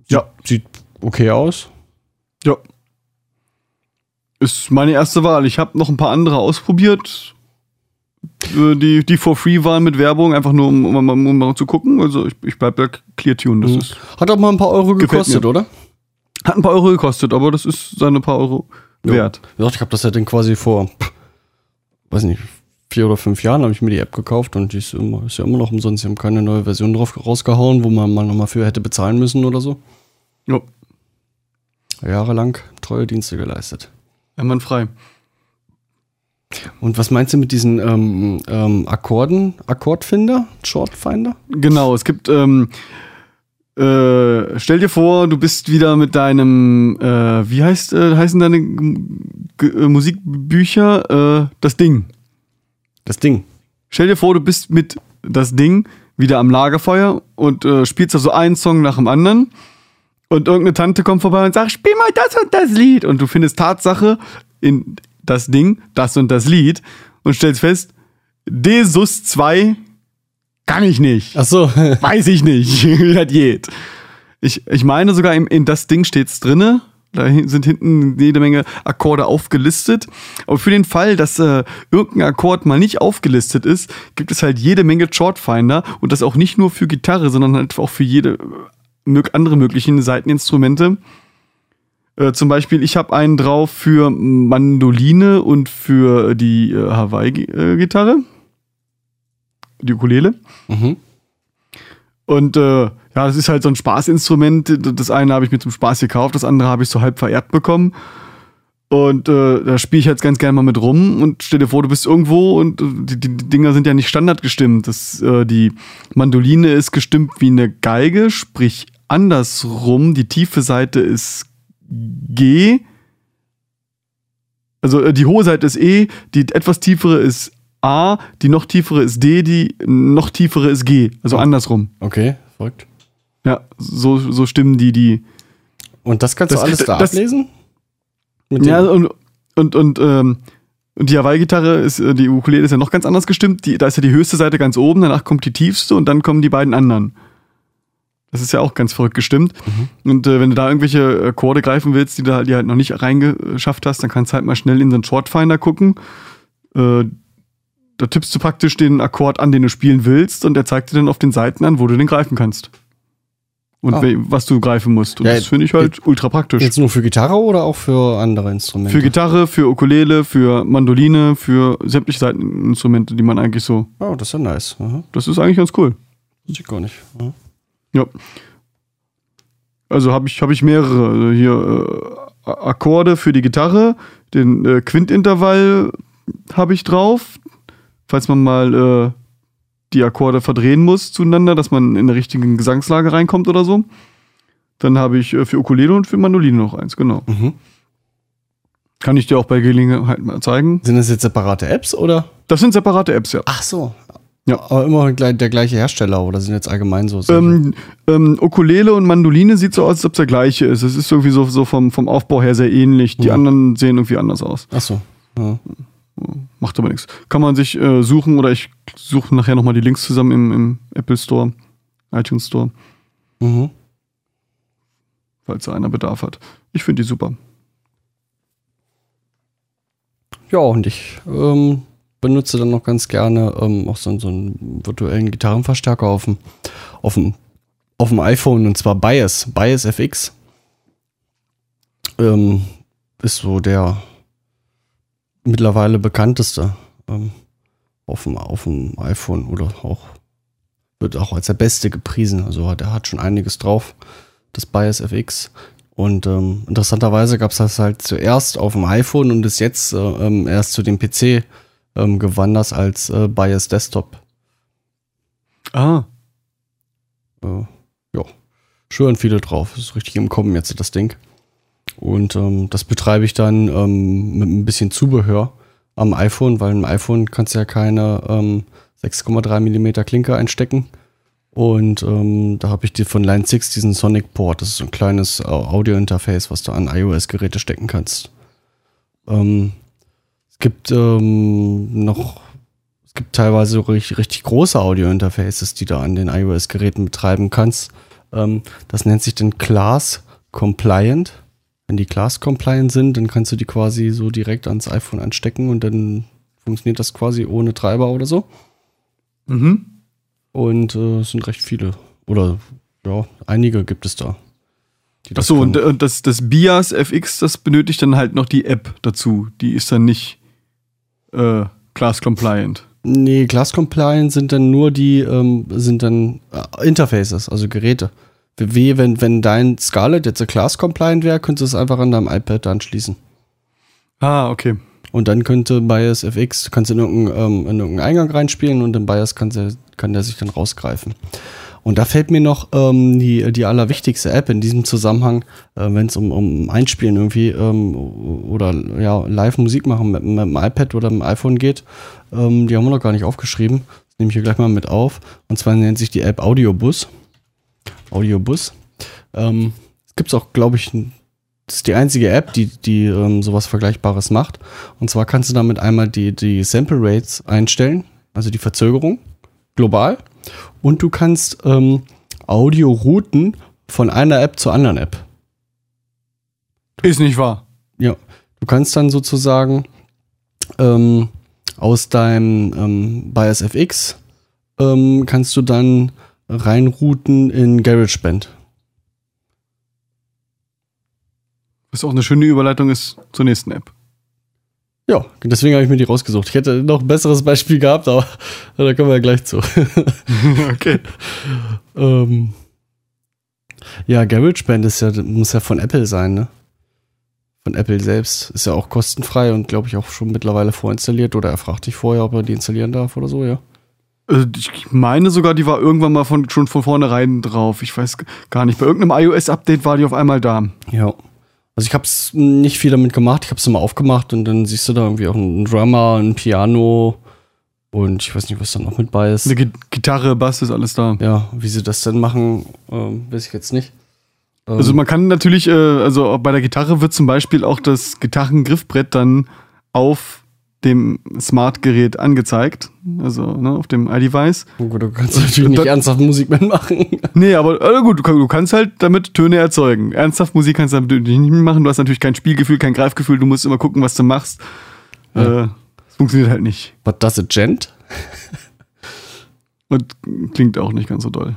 Ja. Sieht okay aus. Ja. Ist meine erste Wahl. Ich habe noch ein paar andere ausprobiert, äh, die, die for free waren mit Werbung, einfach nur um, um, um, um mal zu gucken. Also ich, ich bleib bei ClearTune. Das Mhm. ist, Hat auch mal ein paar Euro gekostet, mir. oder? hat ein paar Euro gekostet, aber das ist seine paar Euro wert. Ja, ich habe das ja dann quasi vor, weiß nicht, vier oder fünf Jahren habe ich mir die App gekauft und die ist, immer, ist ja immer noch umsonst. Sie haben keine neue Version drauf rausgehauen, wo man mal nochmal für hätte bezahlen müssen oder so. Ja, Jahrelang treue Dienste geleistet. einwandfrei. Und was meinst du mit diesen ähm, ähm, Akkorden, Akkordfinder, Shortfinder? Genau, es gibt, ähm, äh, stell dir vor, du bist wieder mit deinem, äh, wie heißt, äh, heißen deine G äh, Musikbücher, äh, das Ding. Das Ding. Stell dir vor, du bist mit das Ding wieder am Lagerfeuer und spielst da so einen Song nach dem anderen. Und irgendeine Tante kommt vorbei und sagt, spiel mal das und das Lied. Und du findest Tatsache in das Ding, das und das Lied und stellst fest, D-Sus 2 kann ich nicht. Ach so. Weiß ich nicht, wie das geht. Ich, ich meine sogar, in, in das Ding steht's drinne. Da sind hinten jede Menge Akkorde aufgelistet. Aber für den Fall, dass äh, irgendein Akkord mal nicht aufgelistet ist, gibt es halt jede Menge Shortfinder. Und das auch nicht nur für Gitarre, sondern halt auch für jede äh, andere möglichen Seiteninstrumente. Äh, zum Beispiel, ich habe einen drauf für Mandoline und für die äh, Hawaii-Gitarre. Die Ukulele. mhm. Und äh, ja, das ist halt so ein Spaßinstrument. Das eine habe ich mir zum Spaß gekauft, das andere habe ich so halb vererbt bekommen. Und äh, da spiele ich jetzt ganz gerne mal mit rum und stell dir vor, du bist irgendwo und äh, die, die die Dinger sind ja nicht standardgestimmt. Das, äh, die Mandoline ist gestimmt wie eine Geige, sprich andersrum. Die tiefe Seite ist G. Also äh, die hohe Seite ist E, die etwas tiefere ist A, die noch tiefere ist D, die noch tiefere ist G. Also Oh. andersrum. Okay, verrückt. Ja, so, so stimmen die, die. Und das kannst Das- du alles da das- ablesen? Mit Ja, und, und, und, ähm, und die Hawaii-Gitarre ist, äh, die Ukulele ist ja noch ganz anders gestimmt. Die, da ist ja die höchste Seite ganz oben, danach kommt die tiefste und dann kommen die beiden anderen. Das ist ja auch ganz verrückt gestimmt. Und äh, wenn du da irgendwelche Akkorde greifen willst, die du halt, die halt noch nicht reingeschafft hast, dann kannst du halt mal schnell in so einen Shortfinder gucken. Äh, da tippst du praktisch den Akkord an, den du spielen willst, und der zeigt dir dann auf den Seiten an, wo du den greifen kannst. Und Ah. was du greifen musst. Und Ja, das finde ich halt ultra praktisch. Jetzt nur für Gitarre oder auch für andere Instrumente? Für Gitarre, für Ukulele, für Mandoline, für sämtliche Seiteninstrumente, die man eigentlich so. Oh, das ist ja nice. Aha. Das ist eigentlich ganz cool. Das ich gar nicht. Aha. Ja. Also habe ich, hab ich mehrere. Also hier äh, Akkorde für die Gitarre, den äh, Quintintervall habe ich drauf, falls man mal äh, die Akkorde verdrehen muss zueinander, dass man in der richtigen Gesangslage reinkommt oder so. Dann habe ich äh, für Ukulele und für Mandoline noch eins, genau. Mhm. Kann ich dir auch bei Gelegenheit mal zeigen. Sind das jetzt separate Apps oder? Das sind separate Apps, ja. Ach so. Ja. Aber immer der gleiche Hersteller oder sind jetzt allgemein so? Ähm, ähm, Ukulele und Mandoline sieht so aus, als ob es der gleiche ist. Es ist irgendwie so, so vom, vom Aufbau her sehr ähnlich. Die Ja. anderen sehen irgendwie anders aus. Ach so. Ja. Macht aber nichts. Kann man sich äh, suchen oder ich suche nachher nochmal die Links zusammen im, im Apple Store, iTunes Store, Mhm. falls da einer Bedarf hat. Ich finde die super. ja, und ich ähm, benutze dann noch ganz gerne ähm, auch so, so einen virtuellen Gitarrenverstärker auf dem, auf dem, auf dem iPhone und zwar Bias, Bias FX. Ähm, ist so der mittlerweile bekannteste ähm, auf, dem, auf dem iPhone oder auch wird auch als der beste gepriesen. Also der hat schon einiges drauf, das Bias FX. Und ähm, interessanterweise gab es das halt zuerst auf dem iPhone und ist jetzt äh, ähm, erst zu dem PC ähm, gewandert als äh, Bias Desktop. Ah, Äh, ja, schwören viele drauf. Ist richtig im Kommen jetzt das Ding. Und ähm, das betreibe ich dann ähm, mit ein bisschen Zubehör am iPhone, weil im iPhone kannst du ja keine ähm, 6,3 mm Klinke einstecken. Und ähm, da habe ich die von Line 6 diesen Sonic Port. Das ist so ein kleines Au- Audio-Interface, was du an iOS-Geräte stecken kannst. Ähm, es gibt ähm, noch, es gibt teilweise richtig, richtig große Audio-Interfaces, die du an den iOS-Geräten betreiben kannst. Ähm, das nennt sich dann Class Compliant. Wenn die Class Compliant sind, dann kannst du die quasi so direkt ans iPhone anstecken und dann funktioniert das quasi ohne Treiber oder so. mhm. Und äh, es sind recht viele. Oder ja, einige gibt es da. Achso, und, und das, das Bias FX, das benötigt dann halt noch die App dazu. Die ist dann nicht äh, class compliant. Nee, Class Compliant sind dann nur die, ähm, sind dann äh, Interfaces, also Geräte. Wie wenn, wenn dein Scarlett jetzt Class Compliant wäre, könntest du es einfach an deinem iPad anschließen. Ah, okay. Und dann könnte Bias FX, du kannst in irgendeinen, ähm, in irgendeinen Eingang reinspielen und im Bias kann, der, kann der sich dann rausgreifen. Und da fällt mir noch ähm, die, die allerwichtigste App in diesem Zusammenhang, äh, wenn es um, um Einspielen irgendwie ähm, oder ja, Live-Musik machen mit, mit dem iPad oder mit dem iPhone geht. Ähm, die haben wir noch gar nicht aufgeschrieben. Das nehme ich hier gleich mal mit auf. Und zwar nennt sich die App Audiobus. Audiobus. Ähm, es gibt auch, glaube ich, das ist die einzige App, die, die ähm, sowas Vergleichbares macht. Und zwar kannst du damit einmal die, die Sample Rates einstellen, also die Verzögerung, global. Und du kannst ähm, Audio-Routen von einer App zur anderen App. Ist nicht wahr. Ja. Du kannst dann sozusagen ähm, aus deinem ähm, Bias FX ähm, kannst du dann reinrouten in GarageBand. Was auch eine schöne Überleitung ist zur nächsten App. Ja, deswegen habe ich mir die rausgesucht. Ich hätte noch ein besseres Beispiel gehabt, aber da kommen wir ja gleich zu. okay. ähm, ja, GarageBand ist ja, muss ja von Apple sein, ne? Von Apple selbst. Ist ja auch kostenfrei und glaube ich auch schon mittlerweile vorinstalliert oder er fragt dich vorher, ob er die installieren darf oder so, ja. Äh, Ich meine sogar, die war irgendwann mal von, schon von vornherein drauf. Ich weiß gar nicht. Bei irgendeinem iOS-Update war die auf einmal da. Ja. Also ich habe es nicht viel damit gemacht. Ich habe es mal aufgemacht und dann siehst du da irgendwie auch einen Drummer, ein Piano und ich weiß nicht, was da noch mit bei ist. Eine Gi- Gitarre, Bass ist alles da. Ja, wie sie das denn machen, ähm, weiß ich jetzt nicht. Ähm, Also man kann natürlich, äh, also bei der Gitarre wird zum Beispiel auch das Gitarrengriffbrett dann auf dem Smart-Gerät angezeigt. Also ne, auf dem iDevice. gut, du kannst natürlich nicht ernsthaft Musik mitmachen. Nee, aber äh, gut, du, du kannst halt damit Töne erzeugen. Ernsthaft Musik kannst du damit nicht machen. Du hast natürlich kein Spielgefühl, kein Greifgefühl. Du musst immer gucken, was du machst. Ja. Äh, es funktioniert halt nicht. What does it gent? Und klingt auch nicht ganz so doll.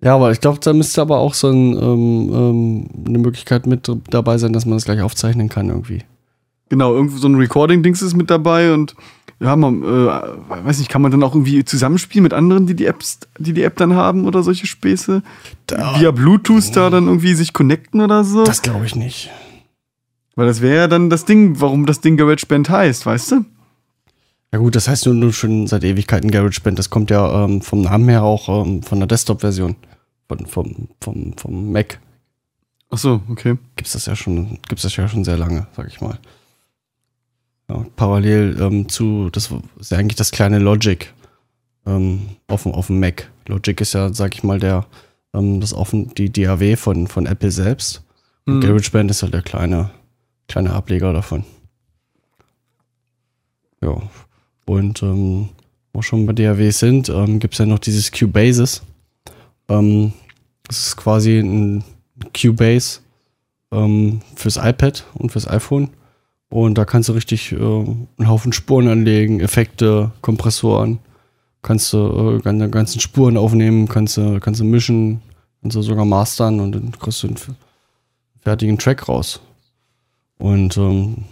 Ja, aber ich glaube, da müsste aber auch so ein, ähm, ähm, eine Möglichkeit mit dabei sein, dass man das gleich aufzeichnen kann irgendwie. Genau, irgendwo so ein Recording-Dings ist mit dabei und ja, man, äh, weiß nicht, kann man dann auch irgendwie zusammenspielen mit anderen, die die Apps, die die App dann haben oder solche Späße? Da- Via Bluetooth da dann irgendwie sich connecten oder so? Das glaube ich nicht. Weil das wäre ja dann das Ding, warum das Ding GarageBand heißt, weißt du? Ja gut, das heißt nur, nur schon seit Ewigkeiten GarageBand. Das kommt ja ähm, vom Namen her auch ähm, von der Desktop-Version. Von, vom, vom, vom Mac Ach so, okay. gibt's das ja schon, gibt's das ja schon sehr lange, sag ich mal. Ja, parallel ähm, zu, das ist ja eigentlich das kleine Logic ähm, auf, dem- auf dem Mac. Logic ist ja, sag ich mal, der, ähm, das offen, die DAW von, von Apple selbst. Und Hm. GarageBand ist halt der kleine, kleine Ableger davon. Ja. Und ähm, wo schon bei DAWs sind, ähm, gibt es ja noch dieses Cubasis. Ähm, das ist quasi ein Cubase ähm, fürs iPad und fürs iPhone. Und da kannst du richtig äh, einen Haufen Spuren anlegen, Effekte, Kompressoren. Kannst du äh, ganze, ganzen Spuren aufnehmen, kannst du, kannst du mischen, kannst du sogar mastern und dann kriegst du einen fertigen Track raus. Und ähm,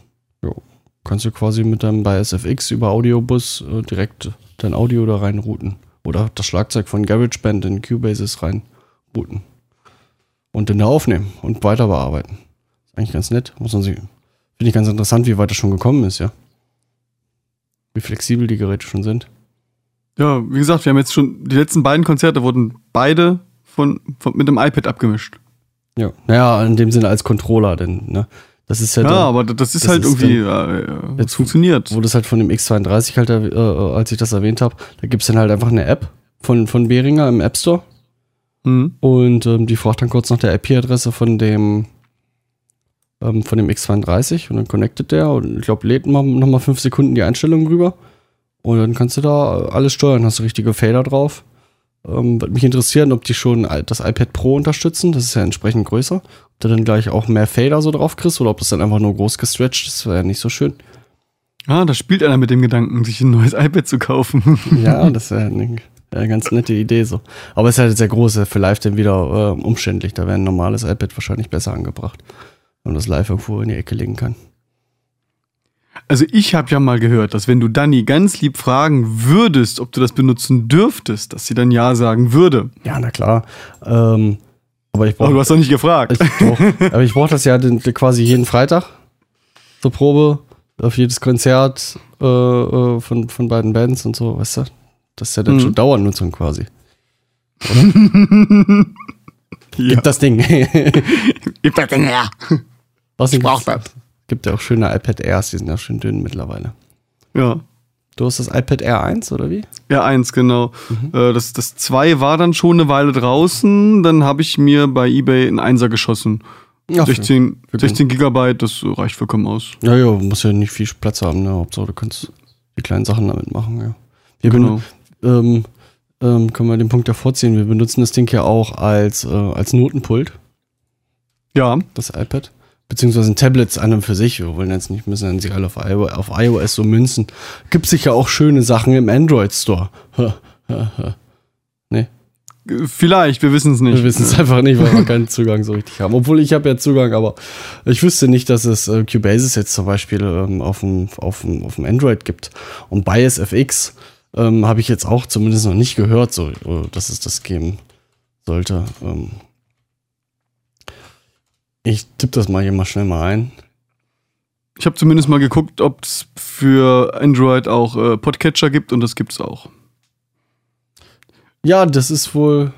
jo, kannst du quasi mit deinem bei SFX über Audiobus äh, direkt dein Audio da reinrouten. Oder das Schlagzeug von GarageBand in Cubasis reinrouten. Und dann da aufnehmen und weiter bearbeiten. Ist eigentlich ganz nett. Muss man sich. Finde ich ganz interessant, wie weit das schon gekommen ist, ja. Wie flexibel die Geräte schon sind. Ja, wie gesagt, wir haben jetzt schon, die letzten beiden Konzerte wurden beide von, von mit dem iPad abgemischt. Ja. Naja, in dem Sinne als Controller, denn, ne? Das ist ja, Ja, dann, aber das ist das halt ist irgendwie, äh, äh, das Jetzt- funktioniert. wo das halt von dem X32 halt, äh, äh, als ich das erwähnt habe, da gibt's dann halt einfach eine App von, von Behringer im App Store. Mhm. Und ähm, die fragt dann kurz nach der IP-Adresse von dem ähm, von dem X32 und dann connectet der und ich glaube, lädt mal, noch mal fünf Sekunden die Einstellungen rüber und dann kannst du da alles steuern, hast du richtige Fader drauf. Ähm, würde mich interessieren, ob die schon das iPad Pro unterstützen, das ist ja entsprechend größer. Ob du dann gleich auch mehr Fader so drauf kriegst oder ob das dann einfach nur groß gestretcht ist, wäre ja nicht so schön. Ah, da spielt einer mit dem Gedanken, sich ein neues iPad zu kaufen. Ja, das wäre eine, eine ganz nette Idee so. Aber es ist halt sehr groß, für live dann wieder äh, umständlich. Da wäre ein normales iPad wahrscheinlich besser angebracht, man das live irgendwo in die Ecke legen kann. Also ich habe ja mal gehört, dass wenn du Dani ganz lieb fragen würdest, ob du das benutzen dürftest, dass sie dann ja sagen würde. Ja, na klar. Ähm, aber ich Aber brauche du hast doch nicht gefragt. ich brauch, aber ich brauch das ja den, quasi jeden Freitag zur Probe auf jedes Konzert äh, äh, von, von beiden Bands und so, weißt du? Das ist ja dann Mhm. schon Dauernutzung quasi. ja. Gibt das Ding. Gib das Ding her. Außerdem brauch gibt's- Gibt ja auch schöne iPad Airs, die sind ja schön dünn mittlerweile. Ja. Du hast das iPad Air 1 oder wie? Ja, eins, genau. Mhm. Äh, das, das zwei war dann schon eine Weile draußen. Dann habe ich mir bei Ebay einen Einser geschossen. Ja, 16, für- 16 Gigabyte, das reicht vollkommen aus. Ja, ja, muss ja nicht viel Platz haben, ne? Hauptsache, du kannst die kleinen Sachen damit machen, ja. Wir Genau. ähm, ähm, können wir den Punkt ja vorziehen. Wir benutzen das Ding ja auch als, äh, als Notenpult, Ja, das iPad. Beziehungsweise Tablets an und für sich. Wir wollen jetzt nicht, müssen dann sich alle auf, auf iOS so münzen. Gibt sicher auch schöne Sachen im Android Store. nee, vielleicht, wir wissen es nicht. wir wissen es einfach nicht, weil wir keinen Zugang so richtig haben. Obwohl ich habe ja Zugang, aber ich wüsste nicht, dass es äh, Cubasis jetzt zum Beispiel ähm, auf dem auf dem auf dem Android gibt. Und Bias FX ähm, habe ich jetzt auch zumindest noch nicht gehört, so äh, dass es das geben sollte. Ähm ich tippe das mal hier mal schnell mal ein. Ich habe zumindest mal geguckt, ob es für Android auch äh, Podcatcher gibt und das gibt's auch. Ja, das ist wohl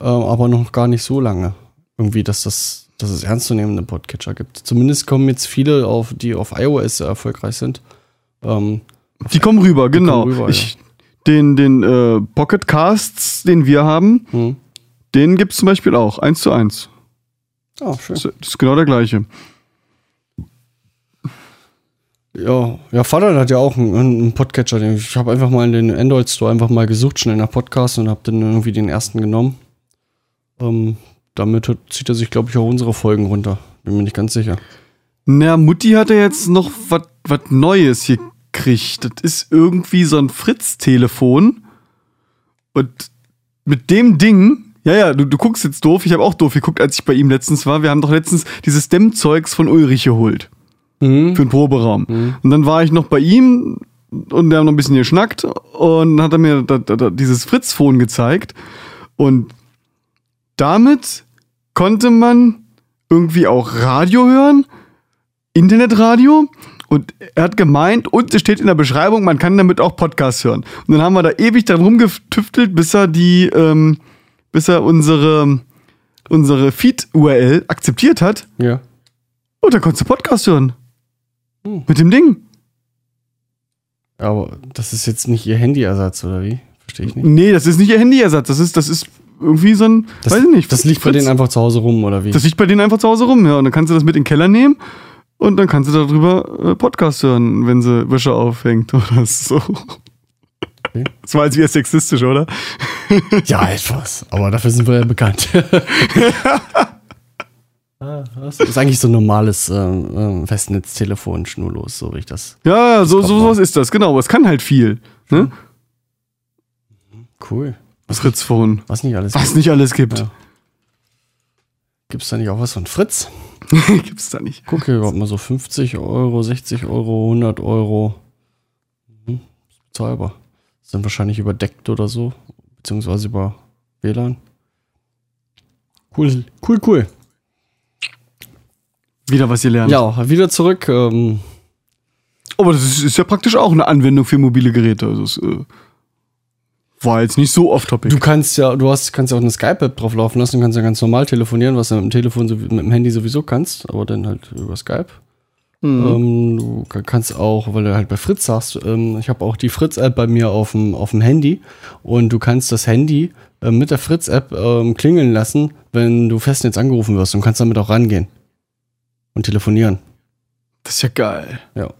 ähm, aber noch gar nicht so lange. Irgendwie, dass das, dass es ernstzunehmende Podcatcher gibt. Zumindest kommen jetzt viele auf, die auf iOS erfolgreich sind. Ähm, Die kommen rüber, genau. kommen rüber, ich, Den, den äh, Pocket Casts, den wir haben, hm. den gibt's zum Beispiel auch, eins zu eins. Ah, schön. Das ist genau der gleiche. Ja, ja, Vater hat ja auch einen, einen Podcatcher. Ich habe einfach mal in den Android Store einfach mal gesucht, schnell nach Podcasts und habe dann irgendwie den ersten genommen. Ähm, damit zieht er sich, glaube ich, auch unsere Folgen runter. Bin mir nicht ganz sicher. Na, Mutti hat ja jetzt noch was Neues hier gekriegt. Das ist irgendwie so ein Fritz-Telefon. Und mit dem Ding, ja, ja, du, du guckst jetzt doof. Ich habe auch doof geguckt, als ich bei ihm letztens war. Wir haben doch letztens dieses Dämmzeugs von Ulrich geholt. Mhm. für den Proberaum. Und dann war ich noch bei ihm und wir haben noch ein bisschen geschnackt und dann hat er mir da, da, da dieses Fritz-Phone gezeigt. Und damit konnte man irgendwie auch Radio hören, Internetradio. Und er hat gemeint, und es steht in der Beschreibung, man kann damit auch Podcasts hören. Und dann haben wir da ewig dran rumgetüftelt, bis er die, ähm, bis er unsere, unsere Feed-URL akzeptiert hat. Ja. Und dann konntest du Podcast hören. Hm. Mit dem Ding. Aber das ist jetzt nicht ihr Handyersatz, oder wie? Verstehe ich nicht. Nee, das ist nicht ihr Handyersatz. Das ist, das ist irgendwie so ein, Das, weiß ich nicht. Das liegt bei denen einfach zu Hause rum, oder wie? Das liegt bei denen einfach zu Hause rum, ja. Und dann kannst du das mit in den Keller nehmen und dann kannst du darüber äh, Podcast hören, wenn sie Wäsche aufhängt oder so. Okay. Das war jetzt wieder sexistisch, oder? ja, etwas. Aber dafür sind wir ja bekannt. Ah, Das ist eigentlich so ein normales ähm, Festnetztelefon, schnurlos, so wie ich das. Ja, so, so was ist das, genau. Es kann halt viel. Ne? Cool. Das Fritz Phone. Was nicht alles Was nicht alles gibt. Ja. Gibt es da nicht auch was von Fritz? Gibt's da nicht. Guck hier gerade mal so 50 Euro, 60 Euro, 100 Euro. Mhm. ist Bezahlbar. Sind wahrscheinlich überdeckt oder so, beziehungsweise über WLAN. Cool, cool, cool. Wieder was ihr lernt. Ja, wieder zurück. Ähm, Aber das ist, ist ja praktisch auch eine Anwendung für mobile Geräte. Also es äh, war jetzt nicht so off-topic. du kannst ja, du hast, kannst ja auch eine Skype-App drauf laufen lassen und kannst ja ganz normal telefonieren, was du mit dem Telefon, mit dem Handy sowieso kannst, aber dann halt über Skype. Mhm. Ähm, du ka- kannst auch, weil du halt bei Fritz sagst, ähm, ich habe auch die Fritz-App bei mir auf dem, auf dem Handy und du kannst das Handy äh, mit der Fritz-App ähm, klingeln lassen, wenn du Festnetz angerufen wirst und kannst damit auch rangehen und telefonieren. Das ist ja geil. Ja.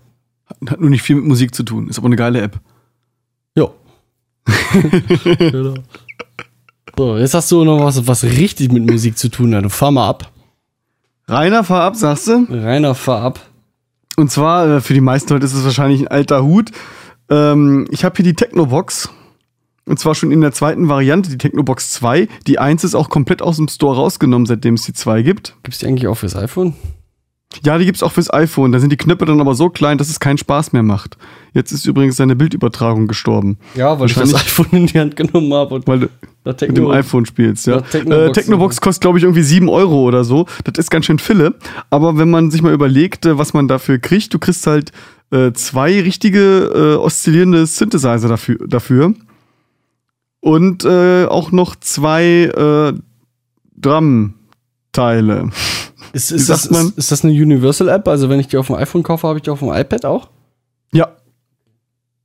Hat, nur nicht viel mit Musik zu tun. Ist aber eine geile App. Jo. genau. So, jetzt hast du noch was, was richtig mit Musik zu tun hat. Fahr mal ab. Rainer, fahr ab, sagst du? Rainer, fahr ab. Und zwar, äh, für die meisten Leute ist es wahrscheinlich ein alter Hut. Ähm, ich habe hier die Technobox. Und zwar schon in der zweiten Variante, die Technobox 2. Die 1 ist auch komplett aus dem Store rausgenommen, seitdem es die 2 gibt. Gibt's die eigentlich auch fürs iPhone? Ja, die gibt's auch fürs iPhone. Da sind die Knöpfe dann aber so klein, dass es keinen Spaß mehr macht. Jetzt ist übrigens seine Bildübertragung gestorben, Ja, weil ich das iPhone in die Hand genommen habe und weil du mit dem iPhone spielst. Ja. Technobox- äh, Technobox kostet, glaube ich, irgendwie 7 Euro oder so. Das ist ganz schön Fille. Aber wenn man sich mal überlegt, äh, was man dafür kriegt, du kriegst halt äh, zwei richtige äh, oszillierende Synthesizer dafür. dafür. Und äh, auch noch zwei äh, Drum-Teile. Ist, ist, das, ist, ist das eine Universal-App? Also wenn ich die auf dem iPhone kaufe, habe ich die auf dem iPad auch? Ja.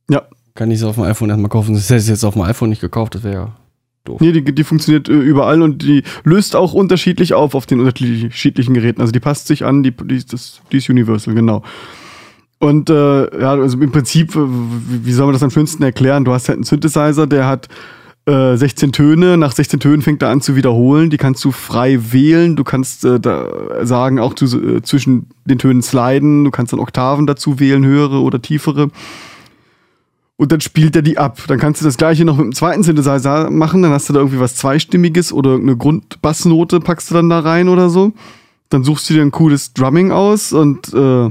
Ja. Kann ich sie auf dem iPhone erstmal kaufen? Das hätte ich jetzt auf dem iPhone nicht gekauft, das wäre ja doof. Nee, die, die funktioniert äh, überall und die löst auch unterschiedlich auf auf den unterschiedlichen Geräten. Also die passt sich an, die, die, das, die ist Universal, genau. Und äh, ja, also im Prinzip, wie wie soll man das am schönsten erklären? Du hast halt einen Synthesizer, der hat äh, 16 Töne. Nach 16 Tönen fängt er an zu wiederholen. Die kannst du frei wählen. Du kannst äh, sagen, auch zu, äh, zwischen den Tönen sliden. Du kannst dann Oktaven dazu wählen, höhere oder tiefere. Und dann spielt er die ab. Dann kannst du das gleiche noch mit dem zweiten Synthesizer machen. Dann hast du da irgendwie was Zweistimmiges oder irgendeine Grundbassnote packst du dann da rein oder so. Dann suchst du dir ein cooles Drumming aus und äh,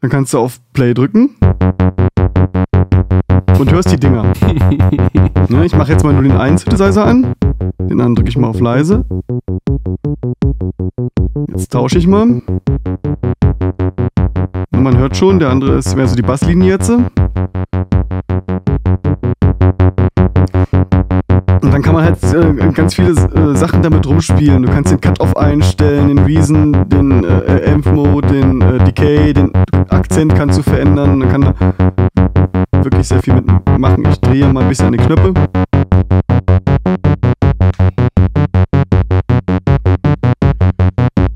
dann kannst du auf Play drücken. Und hörst die Dinger. ne, ich mache jetzt mal nur den einen Synthesizer an. Den anderen drücke ich mal auf leise. Jetzt tausche ich mal. Und man hört schon, der andere ist mehr so die Basslinie jetzt. Und dann kann man halt äh, ganz viele äh, Sachen damit rumspielen. Du kannst den Cut-Off einstellen, den Reason, den äh, Amp-Mode, den äh, Decay, den Akzent kannst du verändern. Kann wirklich sehr viel mitmachen. Ich drehe mal ein bisschen an die Knöpfe.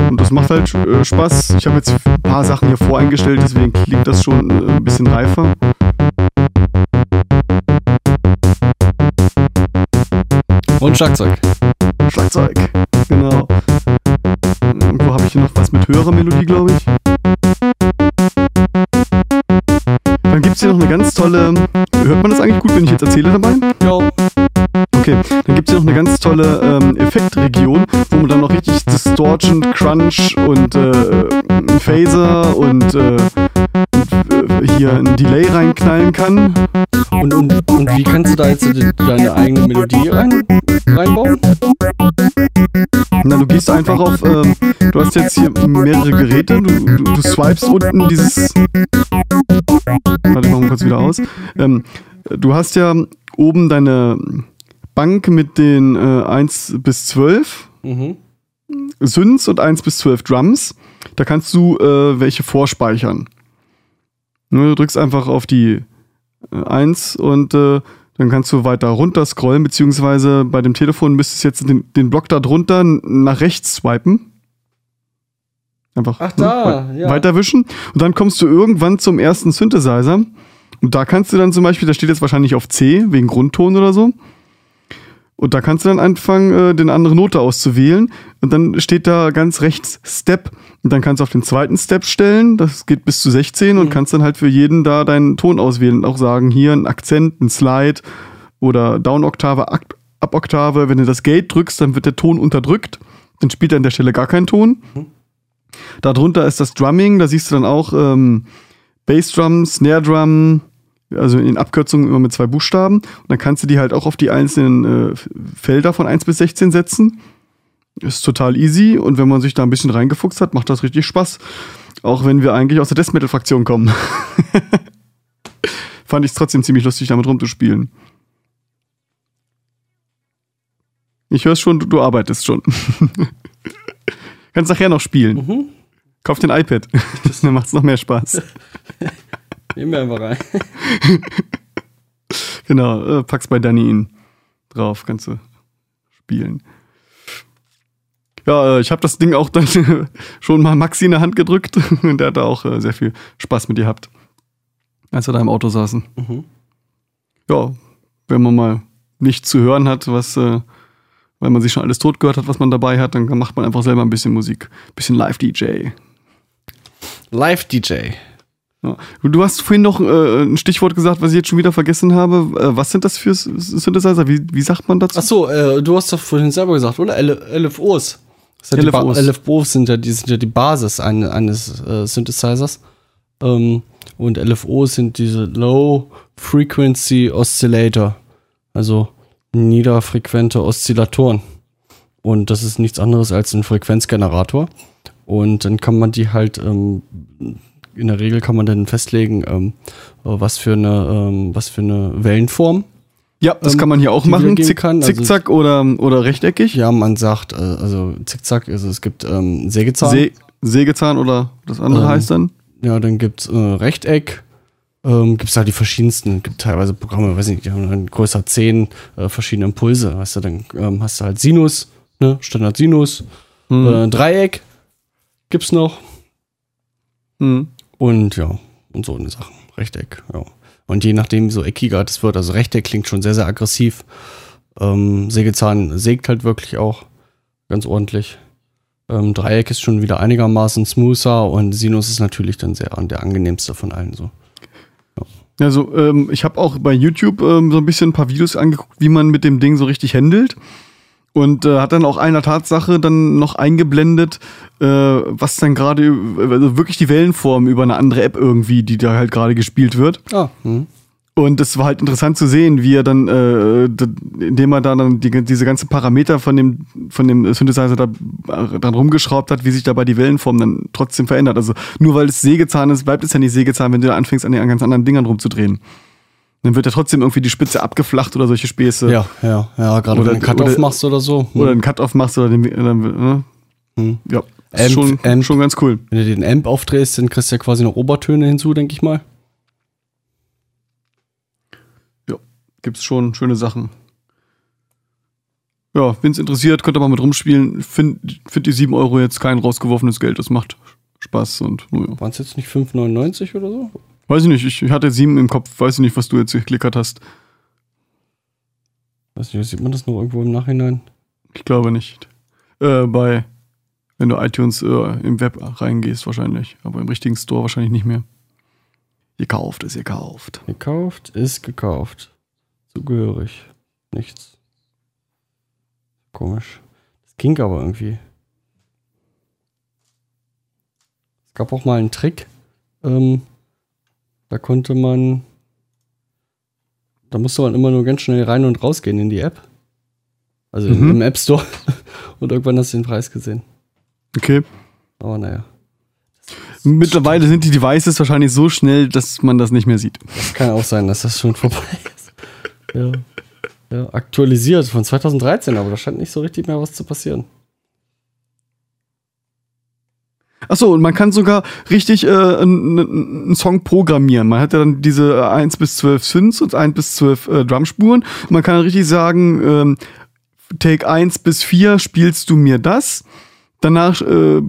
Und das macht halt äh, Spaß. Ich habe jetzt ein paar Sachen hier voreingestellt, deswegen klingt das schon äh, ein bisschen reifer. Und Schlagzeug. Schlagzeug. Genau. Irgendwo habe ich hier noch was mit höherer Melodie, glaube ich. Dann gibt es hier noch eine ganz tolle. Hört man das eigentlich gut, wenn ich jetzt erzähle dabei? Ja. Okay, dann gibt es hier noch eine ganz tolle ähm, Effektregion, wo man dann noch richtig Distortion, Crunch und äh, Phaser und, äh, und äh, hier ein Delay reinknallen kann. Und, und, und wie kannst du da jetzt de- deine eigene Melodie rein, reinbauen? Na, du gehst einfach auf, ähm, du hast jetzt hier mehrere Geräte, du, du, du swipest unten dieses. Warte, ich mach mal kurz wieder aus. Ähm, du hast ja oben deine Bank mit den äh, 1 bis 12 Mhm. Synths und 1 bis 12 Drums. Da kannst du äh, welche vorspeichern. Ne, Du drückst einfach auf die äh, 1 und äh, dann kannst du weiter runter scrollen, beziehungsweise bei dem Telefon müsstest du jetzt den, den Block da drunter nach rechts swipen. Einfach Ach, da, wei- ja. weiterwischen. Und dann kommst du irgendwann zum ersten Synthesizer. Und da kannst du dann zum Beispiel, da steht jetzt wahrscheinlich auf C, wegen Grundton oder so. Und da kannst du dann anfangen, äh, den andere Note auszuwählen. Und dann steht da ganz rechts Step. Und dann kannst du auf den zweiten Step stellen. Das geht bis zu 16 und kannst dann halt für jeden da deinen Ton auswählen. Und auch sagen, hier ein Akzent, ein Slide oder Down-Oktave, Up-Oktave. Wenn du das Gate drückst, dann wird der Ton unterdrückt. Dann spielt er an der Stelle gar keinen Ton. Darunter ist das Drumming. Da siehst du dann auch ähm, Bassdrum, Snare Drum, also in Abkürzungen immer mit zwei Buchstaben. Und dann kannst du die halt auch auf die einzelnen äh, Felder von 1 bis 16 setzen. Ist total easy und wenn man sich da ein bisschen reingefuchst hat, macht das richtig Spaß. Auch wenn wir eigentlich aus der Death Metal Fraktion kommen. Fand ich es trotzdem ziemlich lustig, damit rumzuspielen. Ich höre schon, du, du arbeitest schon. Kannst nachher noch spielen. Kauf den iPad. Dann macht es noch mehr Spaß. Nehmen wir einfach rein. Genau, äh, pack's bei Danny in drauf, kannst du spielen. Ja, äh, ich habe das Ding auch dann schon mal Maxi in der Hand gedrückt und der hat da auch äh, sehr viel Spaß mit gehabt, als wir da im Auto saßen. Mhm. Ja, wenn man mal nichts zu hören hat, was, weil man sich schon alles tot gehört hat, was man dabei hat, dann macht man einfach selber ein bisschen Musik, bisschen Live-DJ. Live-DJ. Ja. Du hast vorhin noch äh, ein Stichwort gesagt, was ich jetzt schon wieder vergessen habe. Äh, was sind das für Synthesizer? Wie, wie sagt man dazu? Achso, äh, du hast doch vorhin selber gesagt, oder? L LFOs. Ja LFOs. LFOs sind ja, die sind ja die Basis ein, eines äh, Synthesizers. Ähm, und LFOs sind diese Low Frequency Oscillator. Also niederfrequente Oszillatoren. Und das ist nichts anderes als ein Frequenzgenerator. Und dann kann man die halt, ähm, in der Regel kann man dann festlegen, ähm, was für eine, ähm, was für eine Wellenform Ja, das ähm, kann man hier auch machen. Zick, kann. Also- Zickzack oder, oder rechteckig. Ja, man sagt, äh, also Zickzack, also es gibt ähm, Sägezahn. Se Sägezahn oder das andere Ähm, heißt dann. ja, dann gibt's äh, Rechteck. Ähm, gibt's da die verschiedensten, gibt teilweise Programme, weiß nicht, die haben dann größer 10 äh, verschiedene Impulse. Weißt du, dann ähm, hast du halt Sinus, ne, Standard Sinus, Hm. äh, Dreieck gibt's noch Hm. Und ja, und so eine Sachen. Rechteck, ja. Und je nachdem, wie so eckiger das wird, also Rechteck klingt schon sehr, sehr aggressiv. Ähm, Sägezahn sägt halt wirklich auch ganz ordentlich. Ähm, Dreieck ist schon wieder einigermaßen smoother und Sinus ist natürlich dann sehr der angenehmste von allen so. Also, ähm, ich habe auch bei YouTube ähm, so ein bisschen ein paar Videos angeguckt, wie man mit dem Ding so richtig handelt. Und äh, hat dann auch einer Tatsache dann noch eingeblendet, äh, was dann gerade, also wirklich die Wellenform über eine andere App irgendwie, die da halt gerade gespielt wird. Ah, hm. Und es war halt interessant zu sehen, wie er dann, äh, indem er da dann die, diese ganzen Parameter von dem, von dem Synthesizer da äh, dann rumgeschraubt hat, wie sich dabei die Wellenform dann trotzdem verändert. Also nur weil es Sägezahn ist, bleibt es ja nicht Sägezahn, wenn du da anfängst, an den ganz anderen Dingern rumzudrehen. Dann wird ja trotzdem irgendwie die Spitze abgeflacht oder solche Späße. Ja, ja, ja, gerade Oder- wenn du einen Cut-Off machst oder so. Hm. Oder einen Cut-Off machst oder den, ne? Hm. Ja, ist Amp- schon, Amp. schon ganz cool. Wenn du den Amp aufdrehst, dann kriegst du ja quasi noch Obertöne hinzu, denke ich mal. Ja, gibt's schon schöne Sachen. Ja, wenn's interessiert, könnt ihr mal mit rumspielen. Find, find die 7 Euro jetzt kein rausgeworfenes Geld. Das macht Spaß und naja. Waren es jetzt nicht 5,99 oder so? Weiß ich nicht, ich hatte 7 im Kopf. Weiß ich nicht, was du jetzt geklickert hast. Weiß nicht, sieht man das noch irgendwo im Nachhinein? Ich glaube nicht. Äh, bei, wenn du iTunes äh, im Web reingehst wahrscheinlich. Aber im richtigen Store wahrscheinlich nicht mehr. Gekauft ist gekauft. Gekauft ist gekauft. Zugehörig. Nichts. Komisch. Das ging aber irgendwie. Es gab auch mal einen Trick. Ähm, da konnte man. Da musste man immer nur ganz schnell rein und rausgehen in die App. Also Mhm. im App Store. Und irgendwann hast du den Preis gesehen. Okay. Aber naja. Mittlerweile sind die Devices wahrscheinlich so schnell, dass man das nicht mehr sieht. Das kann auch sein, dass das schon vorbei ist. Ja. ja. Aktualisiert von 2013, aber da scheint nicht so richtig mehr was zu passieren. Achso, und man kann sogar richtig äh, einen, Song programmieren. Man hat ja dann diese äh, 1 bis 12 Synths und 1 bis 12 äh, Drumspuren. Man kann richtig sagen, ähm, Take 1 bis 4 spielst du mir das. Danach äh,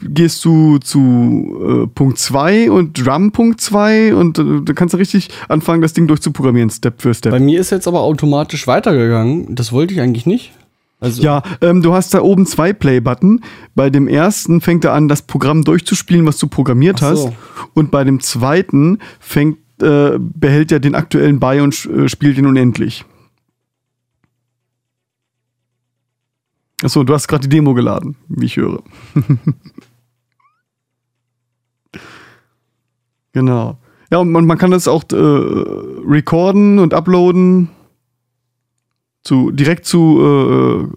gehst du zu äh, Punkt 2 und Drum Punkt 2 und äh, da kannst du richtig anfangen, das Ding durchzuprogrammieren, Step für Step. Bei mir ist jetzt aber automatisch weitergegangen. Das wollte ich eigentlich nicht. Also, Ja, ähm, du hast da oben zwei Play-Button. Bei dem ersten fängt er an, das Programm durchzuspielen, was du programmiert so. hast. Und bei dem zweiten fängt, äh, behält er den aktuellen bei und äh, spielt ihn unendlich. Achso, du hast gerade die Demo geladen, wie ich höre. genau. Ja, und man, man kann das auch äh, recorden und uploaden zu direkt zu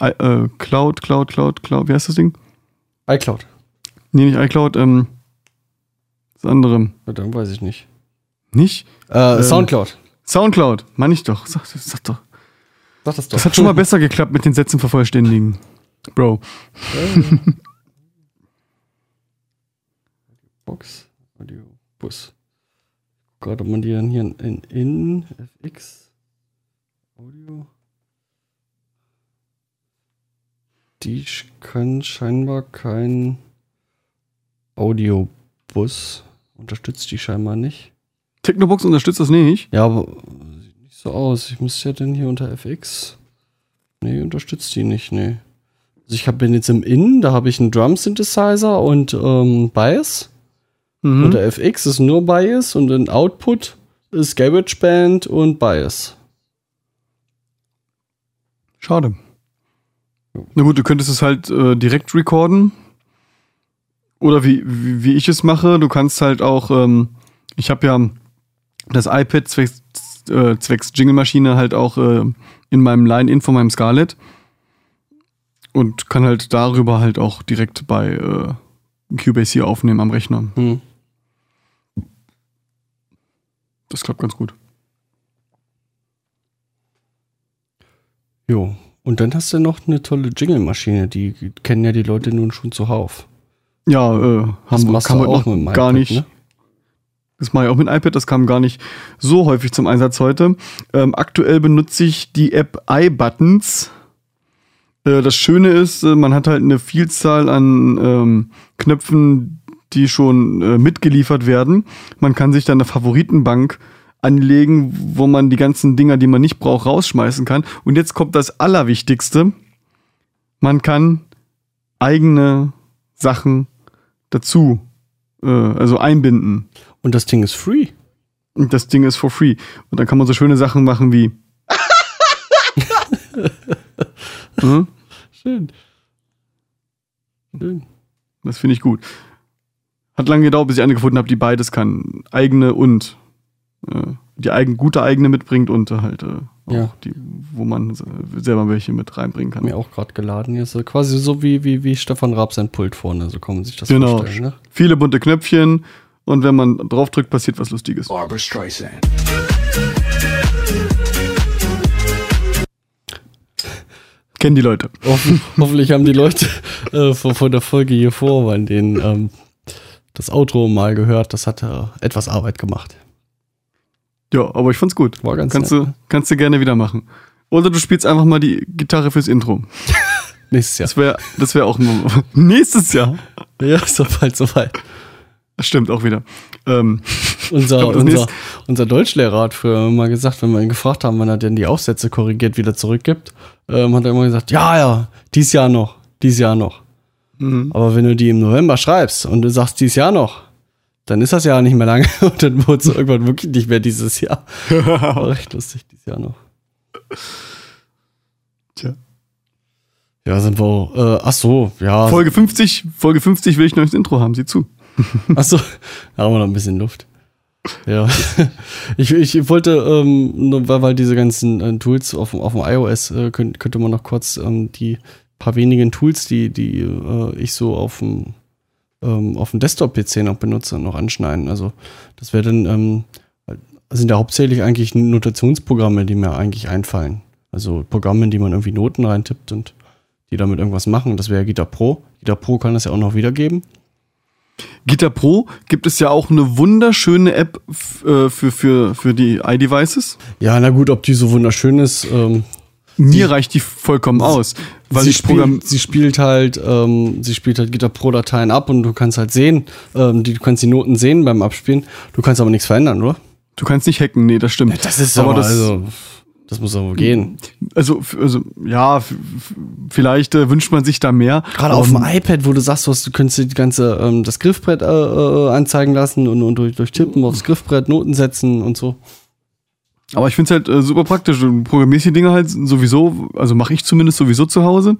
äh, äh, äh, Cloud, Cloud, Cloud, Cloud, wie heißt das Ding? iCloud. Nee, nicht iCloud, ähm, das andere. Ja, dann weiß ich nicht. Nicht? Äh, Ähm, Soundcloud. Soundcloud, meine ich doch. Sag, sag doch. Sag das doch. Das hat schon mal besser geklappt mit den Sätzen vervollständigen. Bro. Box, Audio, Bus. Gerade ob man die dann hier in, in, in FX Audio. Die können scheinbar kein Audiobus. Unterstützt die scheinbar nicht. Technobox unterstützt das nicht. Ja, aber sieht nicht so aus. Ich müsste ja denn hier unter FX. Nee, unterstützt die nicht, nee. Also ich habe jetzt im In, da habe ich einen Drum Synthesizer und ähm, Bias. Mhm. Unter FX ist nur Bias und in Output ist GarageBand und Bias. Schade. Na gut, du könntest es halt äh, direkt recorden. Oder wie, wie, wie ich es mache, du kannst halt auch, ähm, ich habe ja das iPad zwecks, äh, zwecks Jingle-Maschine halt auch äh, in meinem Line-In von meinem Scarlett und kann halt darüber halt auch direkt bei äh, Cubase hier aufnehmen am Rechner. Hm. Das klappt ganz gut. Jo. Und dann hast du noch eine tolle Jingle-Maschine, die kennen ja die Leute nun schon zuhauf. Ja, äh, Das haben, man auch noch mit gar iPad, nicht. ne? Das mache ich auch mit iPad, das kam gar nicht so häufig zum Einsatz heute. Ähm, aktuell benutze ich die App iButtons. Äh, das Schöne ist, äh, man hat halt eine Vielzahl an ähm, Knöpfen, die schon äh, mitgeliefert werden. Man kann sich dann eine Favoritenbank anlegen, wo man die ganzen Dinger, die man nicht braucht, rausschmeißen kann. Und jetzt kommt das Allerwichtigste. Man kann eigene Sachen dazu, äh, also einbinden. Und das Ding ist free. Und das Ding ist for free. Und dann kann man so schöne Sachen machen wie. Hm? Schön. Schön. Das finde ich gut. Hat lange gedauert, bis ich eine gefunden habe, die beides kann. Eigene und die eigen, gute eigene mitbringt und äh, halt äh, auch Ja. die, wo man selber welche mit reinbringen kann. Mir auch gerade geladen. Hier ist so quasi so wie, wie, wie Stefan Raab sein Pult vorne. So kann man sich das Genau. vorstellen. Ne? Viele bunte Knöpfchen und wenn man draufdrückt, passiert was Lustiges. Barbara Streisand. Kennen die Leute. Hoffen, hoffentlich haben die Leute äh, von, von der Folge hier vor, weil den ähm, das Outro mal gehört. Das hat äh, etwas Arbeit gemacht. Ja, aber ich fand's gut. War ganz kannst, nett, du, ne? kannst du gerne wieder machen. Oder du spielst einfach mal die Gitarre fürs Intro. Nächstes Jahr. Das wäre das wär auch ein nächstes Jahr. Ja, ist doch bald soweit. Das stimmt auch wieder. Ähm, Unser, glaub, unser, unser Deutschlehrer hat früher mal gesagt, wenn wir ihn gefragt haben, wann er denn die Aufsätze korrigiert wieder zurückgibt, ähm, hat er immer gesagt, ja, ja, dies Jahr noch, dies Jahr noch. mhm. Aber wenn du die im November schreibst und du sagst dies Jahr noch, dann ist das Jahr nicht mehr lange und dann wurde es irgendwann wirklich nicht mehr dieses Jahr. War recht lustig, dieses Jahr noch. Tja. Ja, sind wir, auch, äh, ach so, ja. Folge 50, Folge 50 will ich neues Intro haben, sieh zu. Ach so, da haben wir noch ein bisschen Luft. Ja, ich, ich wollte, ähm, nur weil, weil diese ganzen äh, Tools auf, dem- auf dem iOS, äh, könnt, könnte man noch kurz ähm, die paar wenigen Tools, die, die äh, ich so auf dem, ähm, auf dem Desktop-PC noch benutze, noch anschneiden. Also das wäre dann, ähm, sind ja hauptsächlich eigentlich Notationsprogramme, die mir eigentlich einfallen. Also Programme, die man irgendwie Noten reintippt und die damit irgendwas machen. Das wäre Guitar Pro. Guitar Pro kann das ja auch noch wiedergeben. Gitter Pro gibt es ja auch eine wunderschöne App äh, für, für, für die iDevices. Ja, na gut, ob die so wunderschön ist, ähm, Mir reicht die vollkommen aus. Weil sie, ich spielt, sie spielt halt, ähm, sie spielt halt Gitter Pro-Dateien ab und du kannst halt sehen, ähm, die, du kannst die Noten sehen beim Abspielen. Du kannst aber nichts verändern, oder? Du kannst nicht hacken, nee, das stimmt. Das ist aber aber das, also, das muss aber gehen. also, also, ja, vielleicht äh, wünscht man sich da mehr. Gerade auf dem iPad, wo du sagst, du könntest die ganze, ähm, das Griffbrett äh, äh, anzeigen lassen und, und durch, durch Tippen aufs Griffbrett Noten setzen und so. Aber ich finde es halt äh, super praktisch. Du programmierst die Dinge halt sowieso, also mache ich zumindest sowieso zu Hause.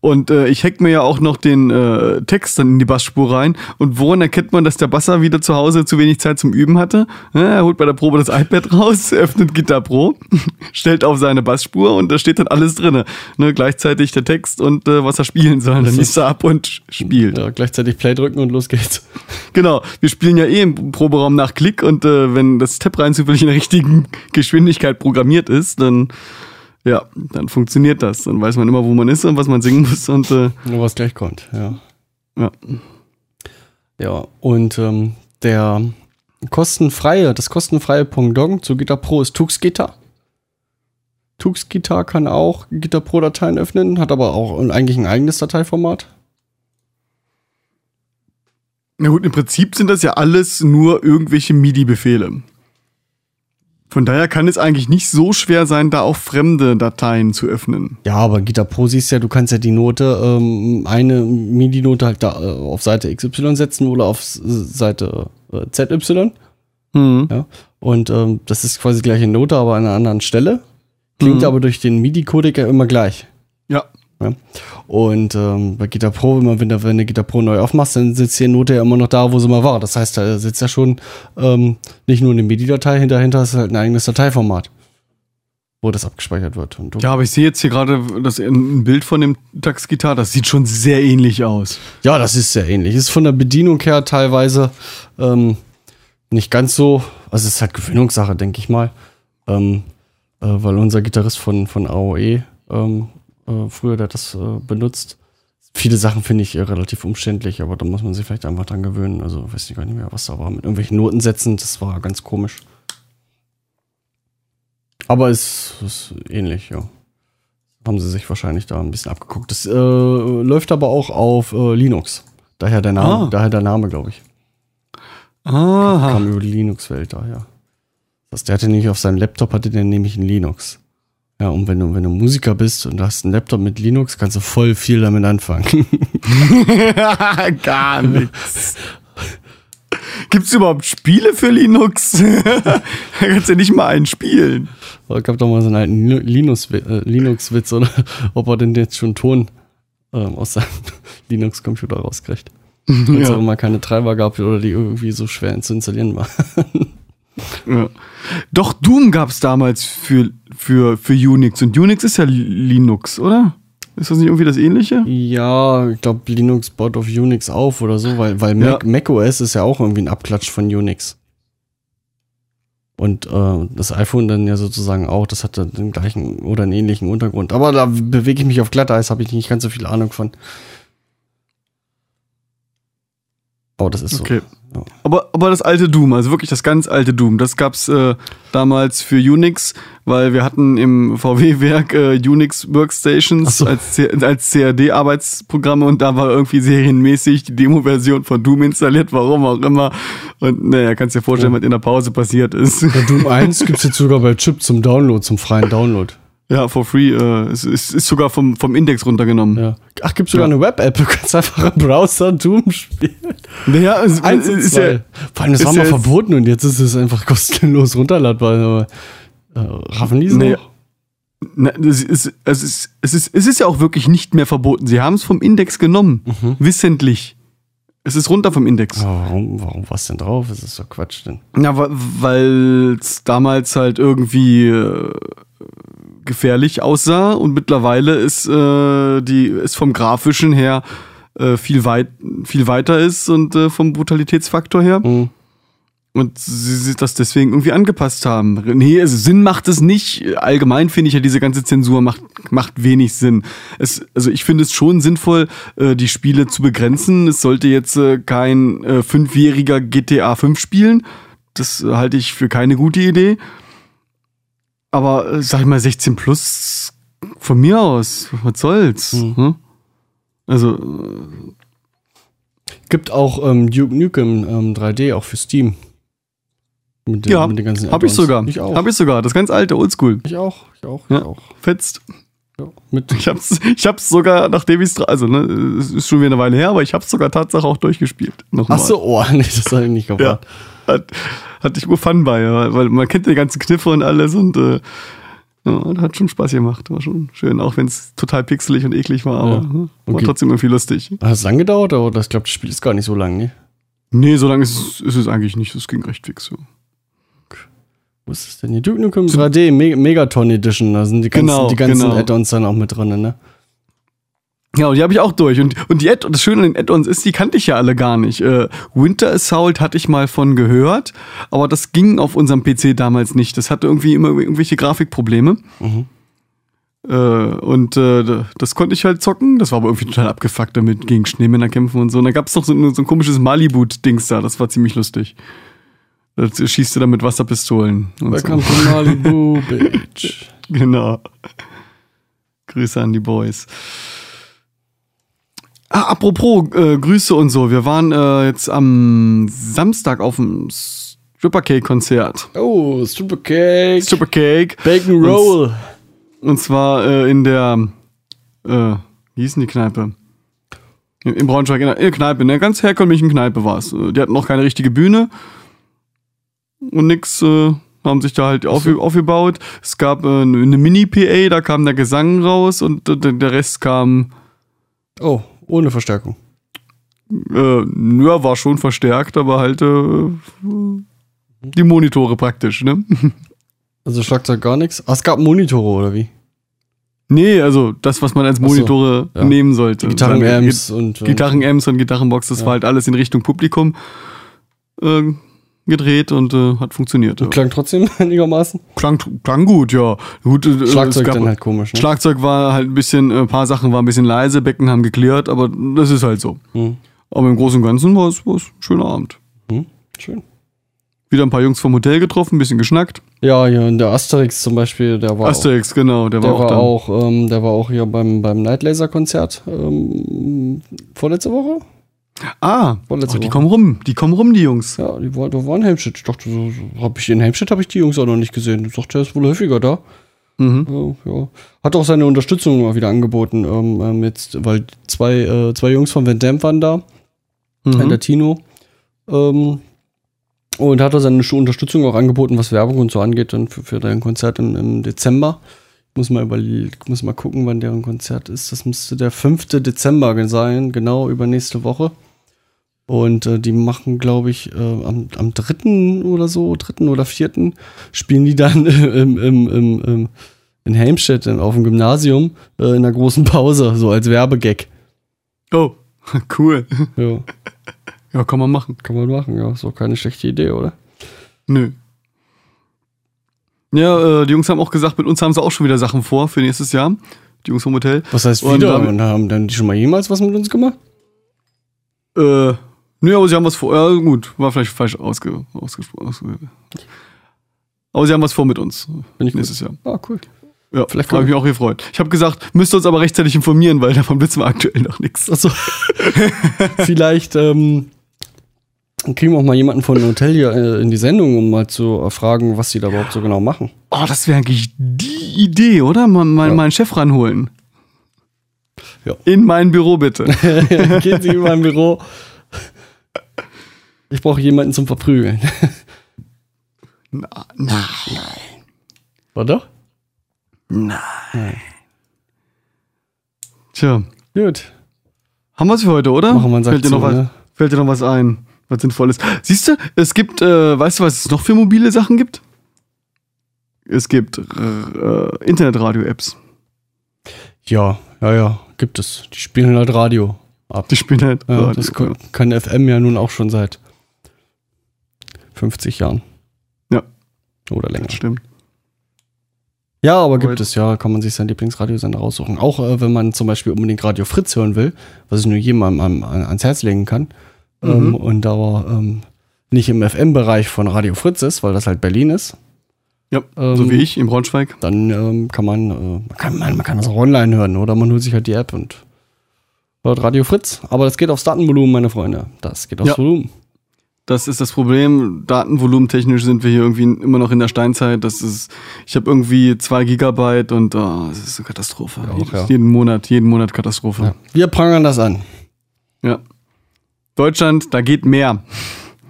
Und äh, ich hack mir ja auch noch den äh, Text dann in die Bassspur rein. Und woran erkennt man, dass der Basser wieder zu Hause zu wenig Zeit zum Üben hatte? Ja, er holt bei der Probe das iPad raus, öffnet Gitter Pro, stellt auf seine Bassspur und da steht dann alles drin. Ne, gleichzeitig der Text und äh, was er spielen soll. Dann liest er ab und spielt. Ja, gleichzeitig Play drücken und los geht's. Genau, wir spielen ja eh im Proberaum nach Klick und äh, wenn das Tab rein zufällig in der richtigen Geschwindigkeit programmiert ist, dann ja, dann funktioniert das. Dann weiß man immer, wo man ist und was man singen muss und äh, Nur was gleich kommt, ja. ja. Ja, und ähm, der kostenfreie, das kostenfreie Pendant zu Gitter Pro ist Tux Gitter. Tux Gitter kann auch Gitter Pro Dateien öffnen, hat aber auch eigentlich ein eigenes Dateiformat. Na gut, im Prinzip sind das ja alles nur irgendwelche MIDI-Befehle. Von daher kann es eigentlich nicht so schwer sein, da auch fremde Dateien zu öffnen. Ja, aber Gitter Pro siehst ja, du kannst ja die Note, ähm, eine MIDI-Note halt da äh, auf Seite XY setzen oder auf Seite äh, ZY. Hm. Ja. Und ähm, das ist quasi die gleiche Note, aber an einer anderen Stelle. Klingt Mhm. aber durch den MIDI-Codec ja immer gleich. Ja. Ja. Und ähm, bei Gitter Pro, wenn, man, wenn, du, wenn du Gitter Pro neu aufmachst, dann sitzt die Note ja immer noch da, wo sie mal war. Das heißt, da sitzt ja schon ähm, nicht nur eine MIDI-Datei hinter, hinter ist halt ein eigenes Dateiformat, wo das abgespeichert wird. Ja, aber ich sehe jetzt hier gerade das ein Bild von dem Tax Gitar, das sieht schon sehr ähnlich aus. ja, das ist sehr ähnlich. Ist von der Bedienung her teilweise ähm, nicht ganz so, also es ist halt Gewöhnungssache, denke ich mal. Ähm, äh, weil unser Gitarrist von, von AOE ähm, äh, früher, der hat das äh, benutzt. Viele Sachen finde ich äh, relativ umständlich, aber da muss man sich vielleicht einfach dran gewöhnen. Also weiß ich gar nicht mehr, was da war. Mit irgendwelchen Noten setzen, das war ganz komisch. Aber es ist ähnlich, ja. Haben sie sich wahrscheinlich da ein bisschen abgeguckt. Das äh, läuft aber auch auf äh, Linux. Daher der Name, Ah. daher der Name, glaube ich. Aha. Kam über die Linux-Welt daher. Das, der hatte nämlich auf seinem Laptop, hatte der nämlich ein Linux. Ja, und wenn du, wenn du Musiker bist und du hast einen Laptop mit Linux, kannst du voll viel damit anfangen. Gar nichts. Gibt es überhaupt Spiele für Linux? da kannst du ja nicht mal einen spielen. Aber gab doch mal so einen alten äh, Linux-Witz, oder? Ob er denn jetzt schon Ton ähm, aus seinem Linux-Computer rauskriegt. Weil es auch Ja. immer keine Treiber gab oder die irgendwie so schwer zu installieren war. Ja. Doch Doom gab es damals für, für, für Unix und Unix ist ja Linux, oder? Ist das nicht irgendwie das ähnliche? ja, ich glaube, Linux baut auf Unix auf oder so, weil, weil Mac, Ja. macOS ist ja auch irgendwie ein Abklatsch von Unix. Und äh, das iPhone dann ja sozusagen auch, das hat dann den gleichen oder einen ähnlichen Untergrund. Aber da bewege ich mich auf Glatteis, habe ich nicht ganz so viel Ahnung von. Aber das ist so. Okay. Aber, aber das alte Doom, also wirklich das ganz alte Doom, das gab's äh, damals für Unix, weil wir hatten im VW-Werk äh, Unix Workstations so. als, als CAD-Arbeitsprogramme und da war irgendwie serienmäßig die Demo-Version von Doom installiert, warum auch immer. Und naja, kannst dir vorstellen, was in der Pause passiert ist. Bei Doom 1 gibt es jetzt sogar bei Chip zum Download, zum freien Download. Ja, for free. Äh, es, es ist sogar vom, vom Index runtergenommen. Ja. Ach, gibt sogar eine Web-App, du kannst einfach im Browser Doom spielen. Naja, es, Eins ist zwei. ja, Vor allem, das ist war ja mal verboten und jetzt ist es einfach kostenlos runterladbar. Aber, äh, raffen die es Nee. noch? Na, es, ist, es, ist, es, ist, es ist ja auch wirklich nicht mehr verboten. Sie haben es vom Index genommen. Mhm. Wissentlich. Es ist runter vom Index. Aber warum, warum was denn drauf? Das ist doch Quatsch denn. Ja, weil es damals halt irgendwie äh, gefährlich aussah und mittlerweile ist äh, die ist vom grafischen her äh, viel weit viel weiter ist und äh, vom Brutalitätsfaktor her Hm. und sie sich das deswegen irgendwie angepasst haben. Nee, also Sinn macht es nicht. Allgemein finde ich ja diese ganze Zensur macht macht wenig Sinn. Es, also ich finde es schon sinnvoll, äh, die Spiele zu begrenzen. Es sollte jetzt äh, kein äh, fünfjähriger GTA 5 spielen. Das halte ich für keine gute Idee. Aber äh, sag ich mal, 16 plus von mir aus, was soll's? Mhm. ne? Also, äh, Gibt auch ähm, Duke Nukem ähm, 3D, auch für Steam. Mit den, ja, mit den ganzen hab ich sogar. Ich auch. Hab ich sogar. Das ganz alte, oldschool. ich auch. Ich auch. Ja. Ich auch. Fetzt. Ja. Mit, Ich hab's, ich hab's sogar, nachdem ich's, also, ne, es ist schon wieder eine Weile her, aber ich hab's sogar Tatsache auch durchgespielt. Nochmal. ach so, oh, nee, das habe ich nicht Ja. Hat, hatte ich nur Fun bei, weil man kennt die ganzen Kniffe und alles und äh, ja, hat schon Spaß gemacht. War schon schön, auch wenn es total pixelig und eklig war, aber Ja. ne, war Okay. trotzdem irgendwie lustig. Hat es lang gedauert, oder? Ich glaube, das Spiel ist gar nicht so lang, ne? Nee, so lange ist, es- ist es eigentlich nicht. Es ging recht fix. So. Wo ist es denn hier? Duke Nukem 3D Me Megaton Edition. Da sind die ganzen, Genau, die ganzen genau. Add-ons dann auch mit drin, ne? Ja, und die habe ich auch durch. Und, und die Add das Schöne an den Add-ons ist, die kannte ich ja alle gar nicht. Äh, Winter Assault hatte ich mal von gehört, aber das ging auf unserem PC damals nicht. Das hatte irgendwie immer irgendwelche Grafikprobleme. Mhm. Äh, und äh, das konnte ich halt zocken. Das war aber irgendwie total abgefuckt damit, gegen Schneemänner kämpfen und so. Und da gab es noch so, ein- so ein komisches Malibu-Dings da. Das war ziemlich lustig. Das schießt du dann mit Wasserpistolen. Welcome so. to Malibu, Bitch. Genau. Grüße an die Boys. Ah, apropos äh, Grüße und so. Wir waren äh, jetzt am Samstag auf dem Stripper Cake Konzert. Oh, Super Cake. Stripper Cake. Bacon Roll. Und zwar äh, in der, äh, wie hieß denn die Kneipe? In, in Braunschweig, in der, in der Kneipe, in der ganz herkömmlichen Kneipe war es. Die hatten noch keine richtige Bühne und nix, äh, haben sich da halt auf, aufgebaut. Es gab äh, eine Mini-PA, da kam der Gesang raus und äh, der Rest kam, Oh, ohne Verstärkung. äh, ja, war schon verstärkt, aber halt äh, die Monitore praktisch, ne? Also Schlagzeug gar nichts. Ah, es gab Monitore, oder wie? Nee, also das, was man als Ach so, Monitore ja. nehmen sollte. Gitarren-Amps und. äh, Gitarren-Amps und Gitarrenbox, das Ja. war halt alles in Richtung Publikum äh, gedreht und äh, hat funktioniert. Und klang trotzdem einigermaßen. klang, klang gut, ja. Gut, äh, Schlagzeug gab- dann halt komisch, ne? Schlagzeug war halt ein bisschen, ein paar Sachen waren ein bisschen leise, Becken haben geklärt, aber das ist halt so. Hm. Aber im Großen und Ganzen war es war es ein schöner Abend. Hm. Schön. Wieder ein paar Jungs vom Hotel getroffen, ein bisschen geschnackt. Ja, hier der Asterix zum Beispiel, der war. Asterix, genau, der, Der war auch war da. auch, ähm, der war auch hier beim, beim Night Laser Konzert ähm, vorletzte Woche. Ah, Vorletzte oh, die kommen rum, die kommen rum, die Jungs. Ja, die war, da waren in Helmstedt. Ich dachte, so, so, hab ich in Helmstedt habe ich die Jungs auch noch nicht gesehen. Ich dachte, der ist wohl häufiger da. Mhm. Ja, ja. Hat auch seine Unterstützung mal wieder angeboten. Ähm, ähm, jetzt, weil zwei, äh, zwei Jungs von Van Damme waren da, Mhm. der Tino. Ähm, und hat auch seine Unterstützung auch angeboten, was Werbung und so angeht, dann für, für dein Konzert im, im Dezember. Ich muss mal über, muss mal gucken, wann deren Konzert ist. Das müsste der 5. Dezember sein, genau übernächste Woche. Und äh, die machen, glaube ich, äh, am, am 3. oder so, 3. oder 4. spielen die dann im, im, im, im, in Helmstedt auf dem Gymnasium äh, in einer großen Pause, so als Werbegag. Oh, cool. Ja, Ja, kann man machen. kann man machen, ja. Ist auch keine schlechte Idee, oder? Nö. Ja, äh, die Jungs haben auch gesagt, mit uns haben sie auch schon wieder Sachen vor für nächstes Jahr. Die Jungs vom Hotel. Was heißt wieder? dann- Und haben dann die schon mal jemals was mit uns gemacht? Äh, nö, aber sie haben was vor. Ja, gut, war vielleicht falsch ausge, ausgesprochen. Ausge aber sie haben was vor mit uns Bin ich nächstes Jahr. Ah, cool. Ja, Vielleicht habe kann- ich mich auch gefreut. Ich habe gesagt, müsst ihr uns aber rechtzeitig informieren, weil davon wissen wir aktuell noch nichts. Achso. Vielleicht ähm, kriegen wir auch mal jemanden von dem Hotel hier äh, in die Sendung, um mal zu erfragen, was sie da überhaupt so genau machen. Oh, das wäre eigentlich die Idee, oder? Mal, mal Ja. meinen Chef ranholen. Ja. In mein Büro bitte. Gehen Sie in mein Büro. Ich brauche jemanden zum Verprügeln. na, na, Oder? nein. Tja, Gut. haben wir es für heute, oder? Machen wir einen Sack fällt, dir noch zu, was, ne? fällt dir noch was ein, was Sinnvolles? Siehst du, es gibt, äh, weißt du, was es noch für mobile Sachen gibt? Es gibt äh, äh, Internetradio-Apps. Ja, ja, ja, gibt es. Die spielen halt Radio ab. Die spielen halt Ja, Radio, das kann, kann FM ja nun auch schon seit 50 Jahren. Ja. Oder länger. Das stimmt. Ja, aber gibt es ja, kann man sich seinen Lieblingsradiosender raussuchen. Auch äh, wenn man zum Beispiel unbedingt Radio Fritz hören will, was ich nur am, ans Herz legen kann. Mhm. Ähm, und da ähm, nicht im FM-Bereich von Radio Fritz ist, weil das halt Berlin ist, Ja, Ähm, so wie ich in Braunschweig. Dann ähm, kann man, äh, man, kann, man, man kann das auch online hören oder man holt sich halt die App und hört Radio Fritz. Aber das geht aufs Datenvolumen, meine Freunde. Das geht aufs Ja. Volumen. Das ist das Problem. Datenvolumentechnisch sind wir hier irgendwie immer noch in der Steinzeit. Das ist, ich habe irgendwie zwei Gigabyte und oh, das ist eine Katastrophe. auch, Jedes- ja. Jeden Monat, jeden Monat Katastrophe. Ja. Wir prangern das an. Ja. Deutschland, da geht mehr.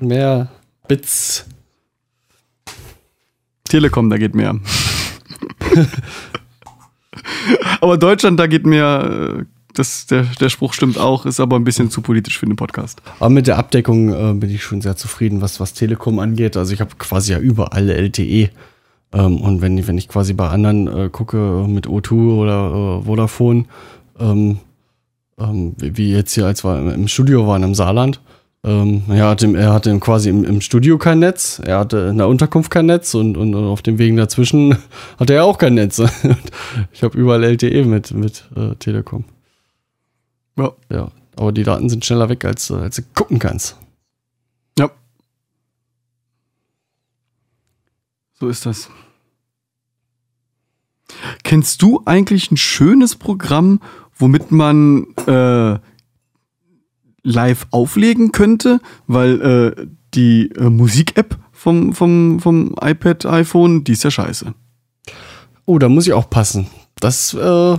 Mehr Bits. Telekom, da geht mehr. aber Deutschland, da geht mehr. Das, der, der Spruch stimmt auch, ist aber ein bisschen zu politisch für den Podcast. Aber mit der Abdeckung äh, bin ich schon sehr zufrieden, was, was Telekom angeht. Also ich habe quasi ja überall LTE. Ähm, und wenn, ich- wenn ich quasi bei anderen äh, gucke äh, mit O2 oder äh, Vodafone, ähm, ähm, wie wie jetzt hier, als wir im Studio waren im Saarland, ähm, er hatte, er hatte quasi im, im Studio kein Netz, er hatte in der Unterkunft kein Netz und, und auf den Wegen dazwischen hatte er auch kein Netz. ich habe überall LTE mit, mit äh, Telekom. Ja. Ja, aber die Daten sind schneller weg, als, äh, als du gucken kannst. Ja. So ist das. Kennst du eigentlich ein schönes Programm, womit man äh, live auflegen könnte? Weil äh, die äh, Musik-App vom, vom, vom iPad, iPhone, die ist ja scheiße. Oh, da muss ich auch passen. Das äh,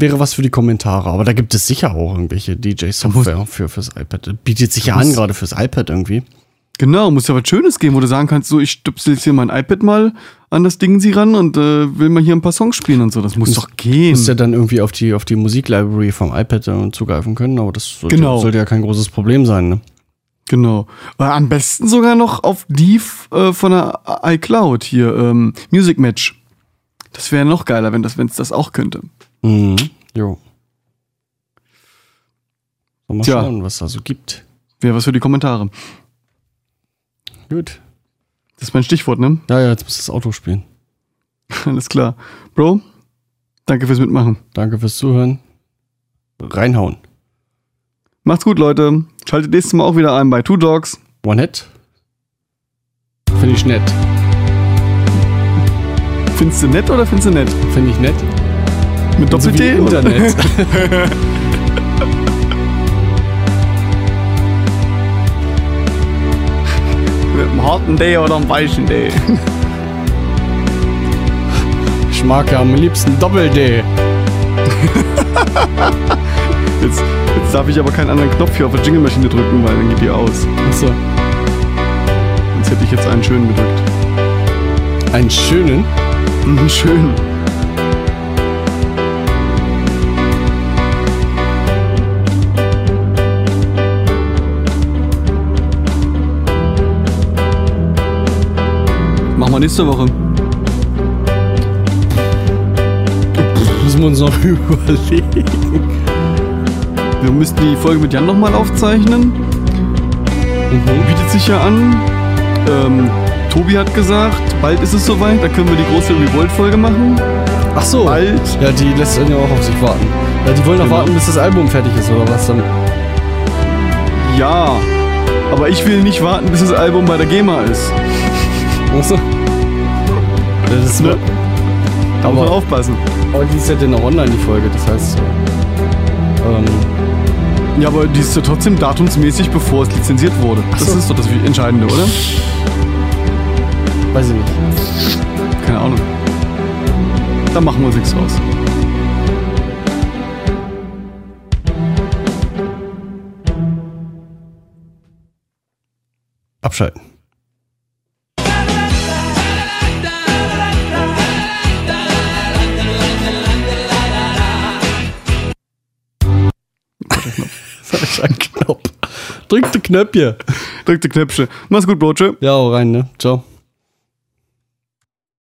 wäre was für die Kommentare. Aber da gibt es sicher auch irgendwelche DJ-Software für, fürs iPad. Bietet sich ja an, muss- gerade fürs iPad irgendwie. Genau, muss ja was Schönes geben, wo du sagen kannst, so, ich stöpsel jetzt hier mein iPad mal an das Ding sie ran und äh, will mal hier ein paar Songs spielen und so. Das muss Muss- doch gehen. Musst ja dann irgendwie auf die, auf die Musiklibrary vom iPad äh, zugreifen können, aber das sollte, Genau. sollte ja kein großes Problem sein. Ne? Genau. Äh, am besten sogar noch auf die äh, von der iCloud hier, ähm, Music Match. Das wäre noch geiler, wenn das, wenn es das auch könnte. Mhm. Jo. So, mal Tja. schauen, was da so gibt. Wäre was für die Kommentare. Gut. Das ist mein Stichwort, ne? Ja, ja, jetzt muss das Auto spielen. Alles klar. Bro, danke fürs Mitmachen. Danke fürs Zuhören. Reinhauen. Macht's gut, Leute. Schaltet nächstes Mal auch wieder ein bei Two Dogs. One Hit. Finde ich nett. Findest du nett oder findest du nett? Finde ich nett. Mit So wie Doppel-T? oder? Internet. Mit einem harten D oder einem weichen D? Ich mag ja am liebsten Doppel-D. Jetzt, jetzt darf ich aber keinen anderen Knopf hier auf der Jingle-Maschine drücken, weil dann geht die aus. Achso. Sonst hätte ich jetzt einen schönen gedrückt. Einen schönen. Mhm, schön. Nächste Woche. Müssen wir uns noch überlegen. Wir müssten die Folge mit Jan nochmal aufzeichnen. Bietet sich ja an. Ähm, Tobi hat gesagt, bald ist es soweit, da können wir die große Revolt-Folge machen. Ach so. Bald. Ja, die lässt dann ja auch auf sich warten. Ja, die wollen noch Genau. warten, bis das Album fertig ist, oder was dann? Ja. Aber ich will nicht warten, bis das Album bei der GEMA ist. Achso. Das ist Ne? Da muss man Aber- aufpassen. Aber die ist ja dann auch online, die Folge. Das heißt, äh, ähm, Ja, aber die ist ja trotzdem datumsmäßig, bevor es lizenziert wurde. Das so. ist doch das Entscheidende, oder? weiß ich nicht. Keine Ahnung. Da machen wir uns nichts raus. Abschalten. Knopf. Drück die Knöpfchen. Drückt die Knöpfchen. Mach's gut, Bro. Tschö. Ja, hau rein, ne? Ciao.